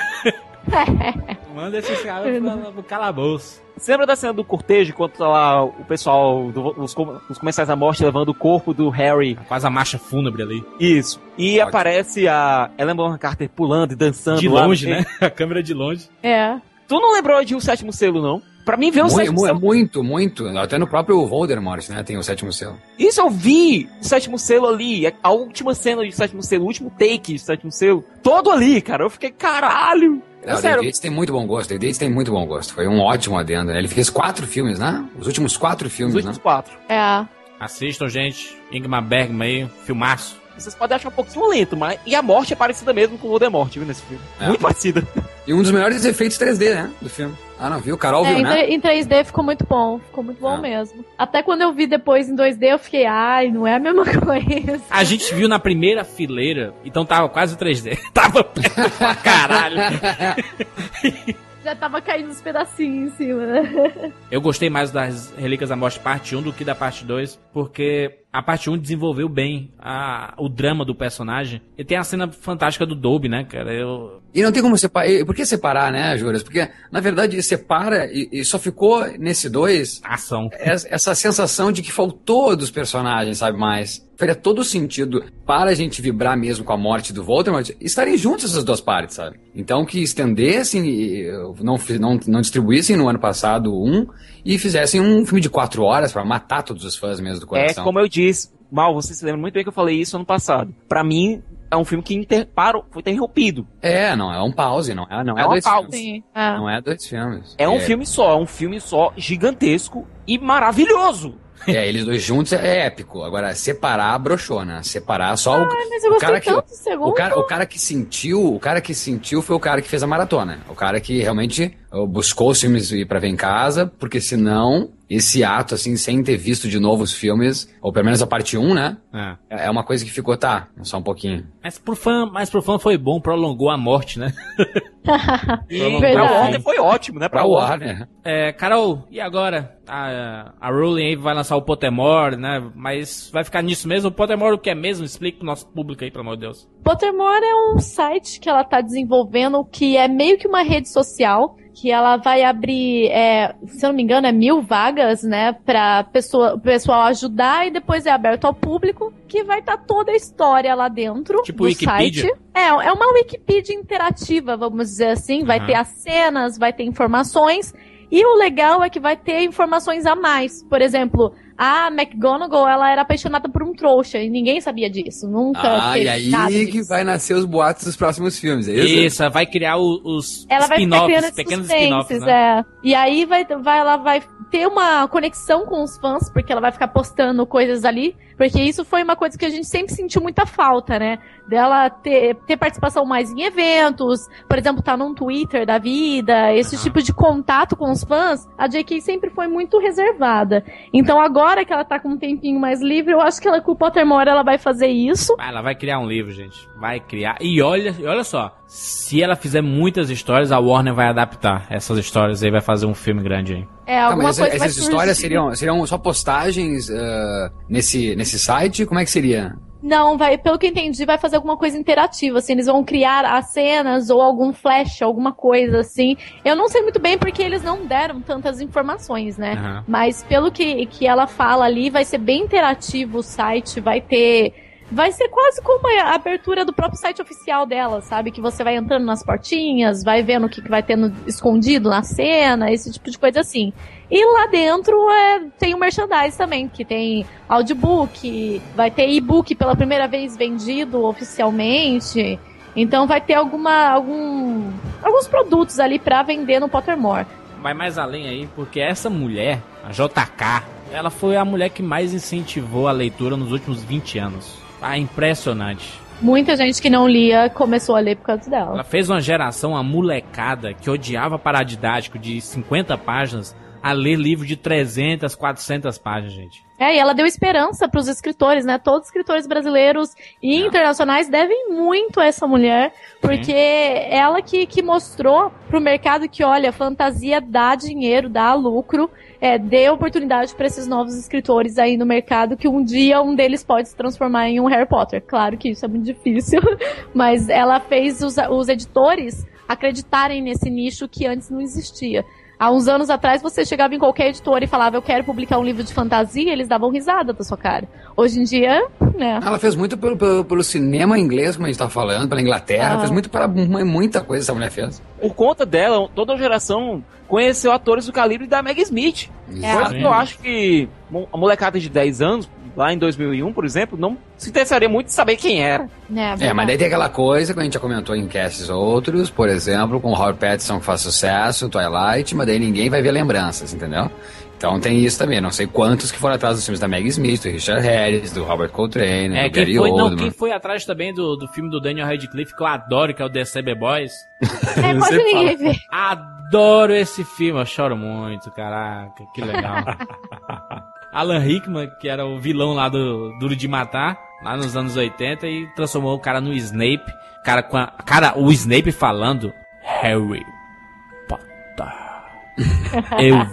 Manda esses caras pro, pro calabouço. Você lembra da cena do cortejo, quando tá lá o pessoal, do- os, os comensais da morte levando o corpo do Harry? Quase a marcha fúnebre ali. Isso. E aparece a Ellen Bonham Carter pulando e dançando. De lá longe, meio. né? A câmera de longe. É. Tu não lembrou de O Sétimo Selo, não? Pra mim, ver o Muito, Sétimo Selo... muito, muito. Até no próprio Voldemort, né? Tem o sétimo selo. Isso eu vi o Sétimo Selo ali, a última cena de Sétimo Selo, o último take de Sétimo Selo, todo ali, cara. Eu fiquei, caralho. Não, o sério, David tem muito bom gosto. David Yates tem muito bom gosto. Foi um ótimo adendo. né? Ele fez quatro filmes, né? Os últimos quatro os filmes, últimos né? quatro. É. Assistam, gente. Ingmar Bergman aí, filmaço. Vocês podem achar um pouquinho lento, mas... E a morte é parecida mesmo com o Voldemort, viu, nesse filme. É. Muito parecida. E um dos melhores efeitos 3D, né? Do filme. Ah, não, viu? Carol É, viu, em, né? em 3D ficou muito bom. Ficou muito bom Ah. mesmo. Até quando eu vi depois em 2D, eu fiquei, ai, não é a mesma coisa. A gente viu na primeira fileira, então tava quase 3D. Tava perto pra caralho. Já tava caindo os pedacinhos em cima, né? Eu gostei mais das Relíquias da Morte parte 1 do que da parte 2, porque a parte 1 desenvolveu bem a- o drama do personagem. E tem a cena fantástica do Dolby, né, cara? Eu, E não tem como separar. Por que separar, né, Juras? Porque, na verdade, separa e, e só ficou nesse dois ação. es- essa sensação de que faltou dos personagens, sabe, mais. Faria todo sentido para a gente vibrar mesmo com a morte do Voldemort, estarem juntas essas duas partes, sabe? Então que estendessem, não, não, não distribuíssem no ano passado um e fizessem um filme de quatro horas para matar todos os fãs mesmo do É coração. como eu disse, Mal, você se lembra muito bem que eu falei isso ano passado. Pra mim, é um filme que inter... parou, foi interrompido. É, não é um pause, não é, não é, É uma dois pausa. filmes. Sim. É. Não é dois filmes. É um filme só, é um filme só, gigantesco e maravilhoso. É, eles dois juntos é épico. Agora, separar, broxou, né? Separar só o, Mas eu o cara que. tanto do segundo. O cara, o cara que sentiu, o cara que sentiu foi o cara que fez a maratona. O cara que realmente buscou os filmes pra ver em casa, porque senão, esse ato, assim, sem ter visto de novo os filmes, ou pelo menos a parte 1, né? É. É uma coisa que ficou, tá, só um pouquinho. Mas pro fã, mas pro fã foi bom, prolongou a morte, né? E pra Warner foi ótimo, né? Pra Warner. É, Carol, e agora? A, a Rowling aí vai lançar o Pottermore, né? Mas vai ficar nisso mesmo? O Pottermore o que é mesmo? Explica pro nosso público aí, pelo amor de Deus. Pottermore é um site que ela tá desenvolvendo que é meio que uma rede social que ela vai abrir, é, se eu não me engano, é mil vagas, né, para pessoa, o pessoal ajudar e depois é aberto ao público, que vai estar toda a história lá dentro Tipo do Wikipedia? site. É, é uma Wikipedia interativa, vamos dizer assim. Vai Aham. ter as cenas, vai ter informações. E o legal é que vai ter informações a mais. Por exemplo, a McGonagall, ela era apaixonada por um trouxa e ninguém sabia disso. Nunca Ah, e aí nada que disso. vai nascer os boatos dos próximos filmes, é isso? Isso, vai criar o- os Ela vai ficar criando spin-offs, esses pequenos spin-offs, né? é. E aí vai, vai, ela vai ter uma conexão com os fãs, porque ela vai ficar postando coisas ali. Porque isso foi uma coisa que a gente sempre sentiu muita falta, né? Dela ter, ter participação mais em eventos, por exemplo, tá num Twitter da vida, esse Aham. tipo de contato com os fãs, a J.K. sempre foi muito reservada. Então agora que ela tá com um tempinho mais livre, eu acho que ela com o Pottermore ela vai fazer isso. Ah, Ela vai criar um livro, gente. Vai criar. E olha, e olha só. Se ela fizer muitas histórias, a Warner vai adaptar essas histórias aí, vai fazer um filme grande aí. É, Tá, alguma mas coisa vai essas histórias seriam, seriam só postagens ah, nesse, nesse site? Como é que seria? Não, vai, pelo que eu entendi, vai fazer alguma coisa interativa, assim, eles vão criar as cenas ou algum flash, alguma coisa assim. Eu não sei muito bem porque eles não deram tantas informações, né? Aham. Mas pelo que, que ela fala ali, vai ser bem interativo o site, vai ter vai ser quase como a abertura do próprio site oficial dela, sabe? Que você vai entrando nas portinhas, vai vendo o que, que vai tendo escondido na cena, esse tipo de coisa assim. E lá dentro é, tem o merchandise também, que tem audiobook, vai ter e-book pela primeira vez vendido oficialmente. Então vai ter alguma, algum, alguns produtos ali para vender no Pottermore. Vai mais além aí, porque essa mulher, a JK, ela foi a mulher que mais incentivou a leitura nos últimos 20 anos. Ah, impressionante. Muita gente que não lia começou a ler por causa dela. Ela fez uma geração, uma molecada, que odiava paradidático de 50 páginas, a ler livro de 300, 400 páginas, gente. É, e ela deu esperança para os escritores, né? Todos os escritores brasileiros e Não. internacionais devem muito a essa mulher, porque ela que, que mostrou pro mercado que, olha, fantasia dá dinheiro, dá lucro, é, dê oportunidade para esses novos escritores aí no mercado, que um dia um deles pode se transformar em um Harry Potter. Claro que isso é muito difícil, mas ela fez os, os editores acreditarem nesse nicho que antes não existia. Há uns anos atrás, você chegava em qualquer editora e falava, eu quero publicar um livro de fantasia, eles davam risada da sua cara. Hoje em dia, né? Ela fez muito pelo, pelo, pelo cinema inglês, como a gente tá falando, pela Inglaterra, Ah. fez muito para mu- muita coisa essa mulher fez. Por conta dela, toda a geração conheceu atores do calibre da Meg Smith. É. Eu acho que a molecada de 10 anos, lá em 2001, por exemplo, não se interessaria muito em saber quem era. né É, mas daí tem aquela coisa que a gente já comentou em casts outros, por exemplo, com o Robert Pattinson que faz sucesso, Twilight, mas daí ninguém vai ver lembranças, entendeu? Então tem isso também. Não sei quantos que foram atrás dos filmes da Meg Smith, do Richard Harris, do Robert Coltrane, É, do quem Gary foi, não, Oldman. quem foi atrás também do, do filme do Daniel Radcliffe, que eu adoro, que é o The CB Boys. É, quase ninguém vê. Adoro esse filme, eu choro muito, caraca, que legal. Alan Rickman, que era o vilão lá do Duro de Matar, lá nos anos 80, e transformou o cara no Snape. Cara, com a, cara o Snape falando, Harry Potter, eu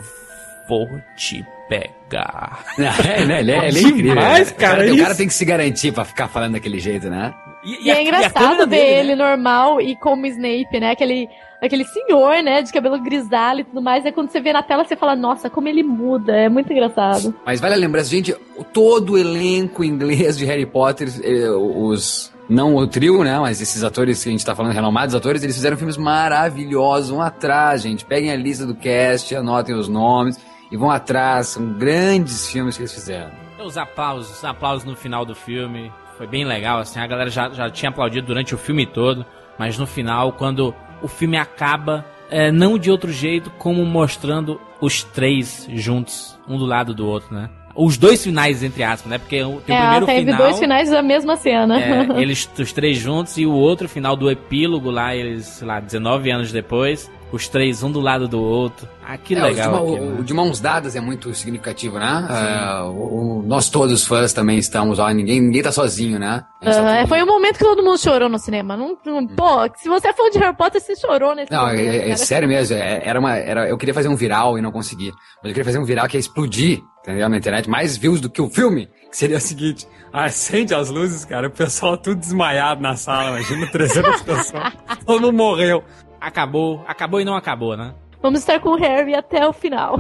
vou te pegar. É, né? Ele é, ele é incrível. Demais, né? cara, o, cara, o cara tem que se garantir pra ficar falando daquele jeito, né? E, é a- engraçado ver dele, né? ele normal e como Snape, né? Aquele, aquele senhor, né? De cabelo grisalho e tudo mais. É quando você vê na tela, você fala, nossa, como ele muda. É muito engraçado. Mas vale a lembrança, gente, todo o elenco inglês de Harry Potter, eh, os. Não o trio, né? Mas esses atores que a gente tá falando, renomados atores, eles fizeram filmes maravilhosos. Vão atrás, gente. Peguem a lista do cast, anotem os nomes e vão atrás. São grandes filmes que eles fizeram. Os aplausos, os aplausos no final do filme. Foi bem legal, assim. A galera já, já tinha aplaudido durante o filme todo. Mas no final, quando o filme acaba, é, não de outro jeito, como mostrando os três juntos, um do lado do outro, né? Os dois finais, entre aspas, né? Porque o- tem o é, primeiro teve final. dois finais da mesma cena. é, eles, os três juntos, e o outro final do epílogo lá, eles, sei lá, 19 anos depois. Os três, um do lado do outro. Ah, que É, legal. o, de, né? o de mãos dadas é muito significativo, né? É, o- o- nós todos fãs também estamos, ó, ninguém, ninguém tá sozinho, né? Tá todo- foi o momento que todo mundo chorou no cinema. Não, não- pô, se você é fã de Harry Potter, você chorou nesse Não, momento. é, é sério mesmo. é- era uma, era, eu queria fazer um viral e não consegui. Mas eu queria fazer um viral que ia explodir, entendeu? Na internet. Mais views do que o filme. Que seria o seguinte: acende as luzes, cara. O pessoal tudo desmaiado na sala. Imagina 300 pessoas. Todo mundo morreu. Acabou, acabou e não acabou, né? Vamos estar com o Harry até o final.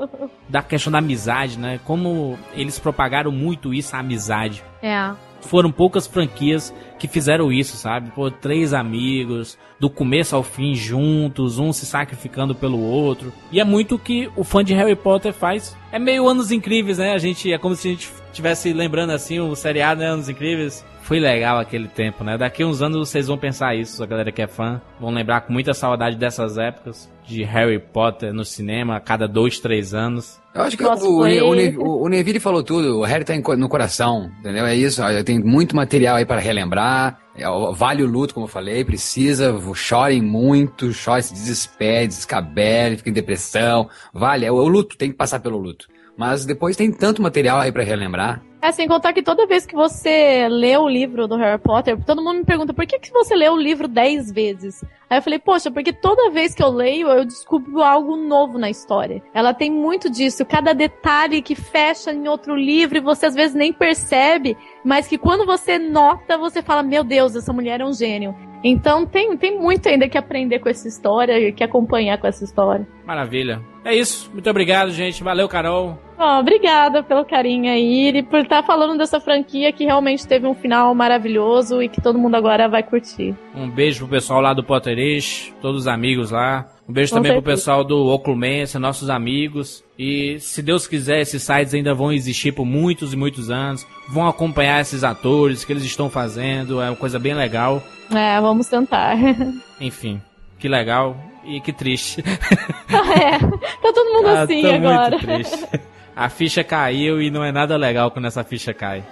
da questão da amizade, né? Como eles propagaram muito isso, a amizade. é. Foram poucas franquias que fizeram isso, sabe? Pô, três amigos, do começo ao fim juntos, um se sacrificando pelo outro. E é muito o que o fã de Harry Potter faz. É meio Anos Incríveis, né? A gente, é como se a gente estivesse lembrando assim o seriado, né? Anos Incríveis. Foi legal aquele tempo, né? Daqui uns anos vocês vão pensar isso, a galera que é fã. Vão lembrar com muita saudade dessas épocas de Harry Potter no cinema a cada dois, três anos. Eu acho que Nossa, o, foi- o, o, o Neville falou tudo. O Harry tá no coração, entendeu? É isso. Tem muito material aí para relembrar. É, Vale o luto, como eu falei. Precisa. Chorem muito. Chore, se desespere, descabele, fica em depressão. Vale. É o, o luto. Tem que passar pelo luto. Mas depois tem tanto material aí para relembrar. É, sem contar que toda vez que você lê o livro do Harry Potter, todo mundo me pergunta por que, que você lê o livro dez vezes? Aí eu falei, poxa, porque toda vez que eu leio, eu descubro algo novo na história. Ela tem muito disso, cada detalhe que fecha em outro livro e você às vezes nem percebe, mas que quando você nota, você fala, meu Deus, essa mulher é um gênio. Então tem, tem muito ainda que aprender com essa história, que acompanhar com essa história. Maravilha. É isso. Muito obrigado, gente. Valeu, Carol. Oh, obrigada pelo carinho aí e por estar falando dessa franquia que realmente teve um final maravilhoso e que todo mundo agora vai curtir. Um beijo pro pessoal lá do Potterish, todos os amigos lá. Um beijo Com também pro certeza. pessoal do Oclumense, nossos amigos. E se Deus quiser, esses sites ainda vão existir por muitos e muitos anos. Vão acompanhar esses atores que eles estão fazendo. É uma coisa bem legal. É, vamos tentar. Enfim, que legal e que triste. é, tá todo mundo Ah, assim tô agora. muito triste. A ficha caiu e não é nada legal quando essa ficha cai.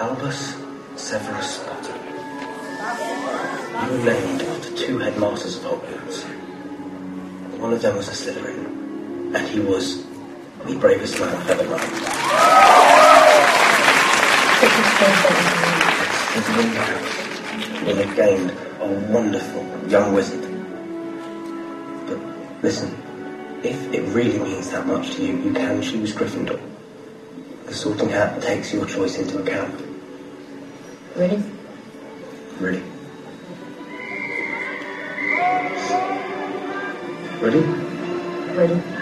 Albus Severus. You were named after two headmasters of Hogwarts. One of them was a Slytherin, and he was the bravest man I've ever known. His window gained a wonderful young wizard. But listen, if it really means that much to you, you can choose Gryffindor. The sorting hat takes your choice into account. Really? Ready? Ready. Ready?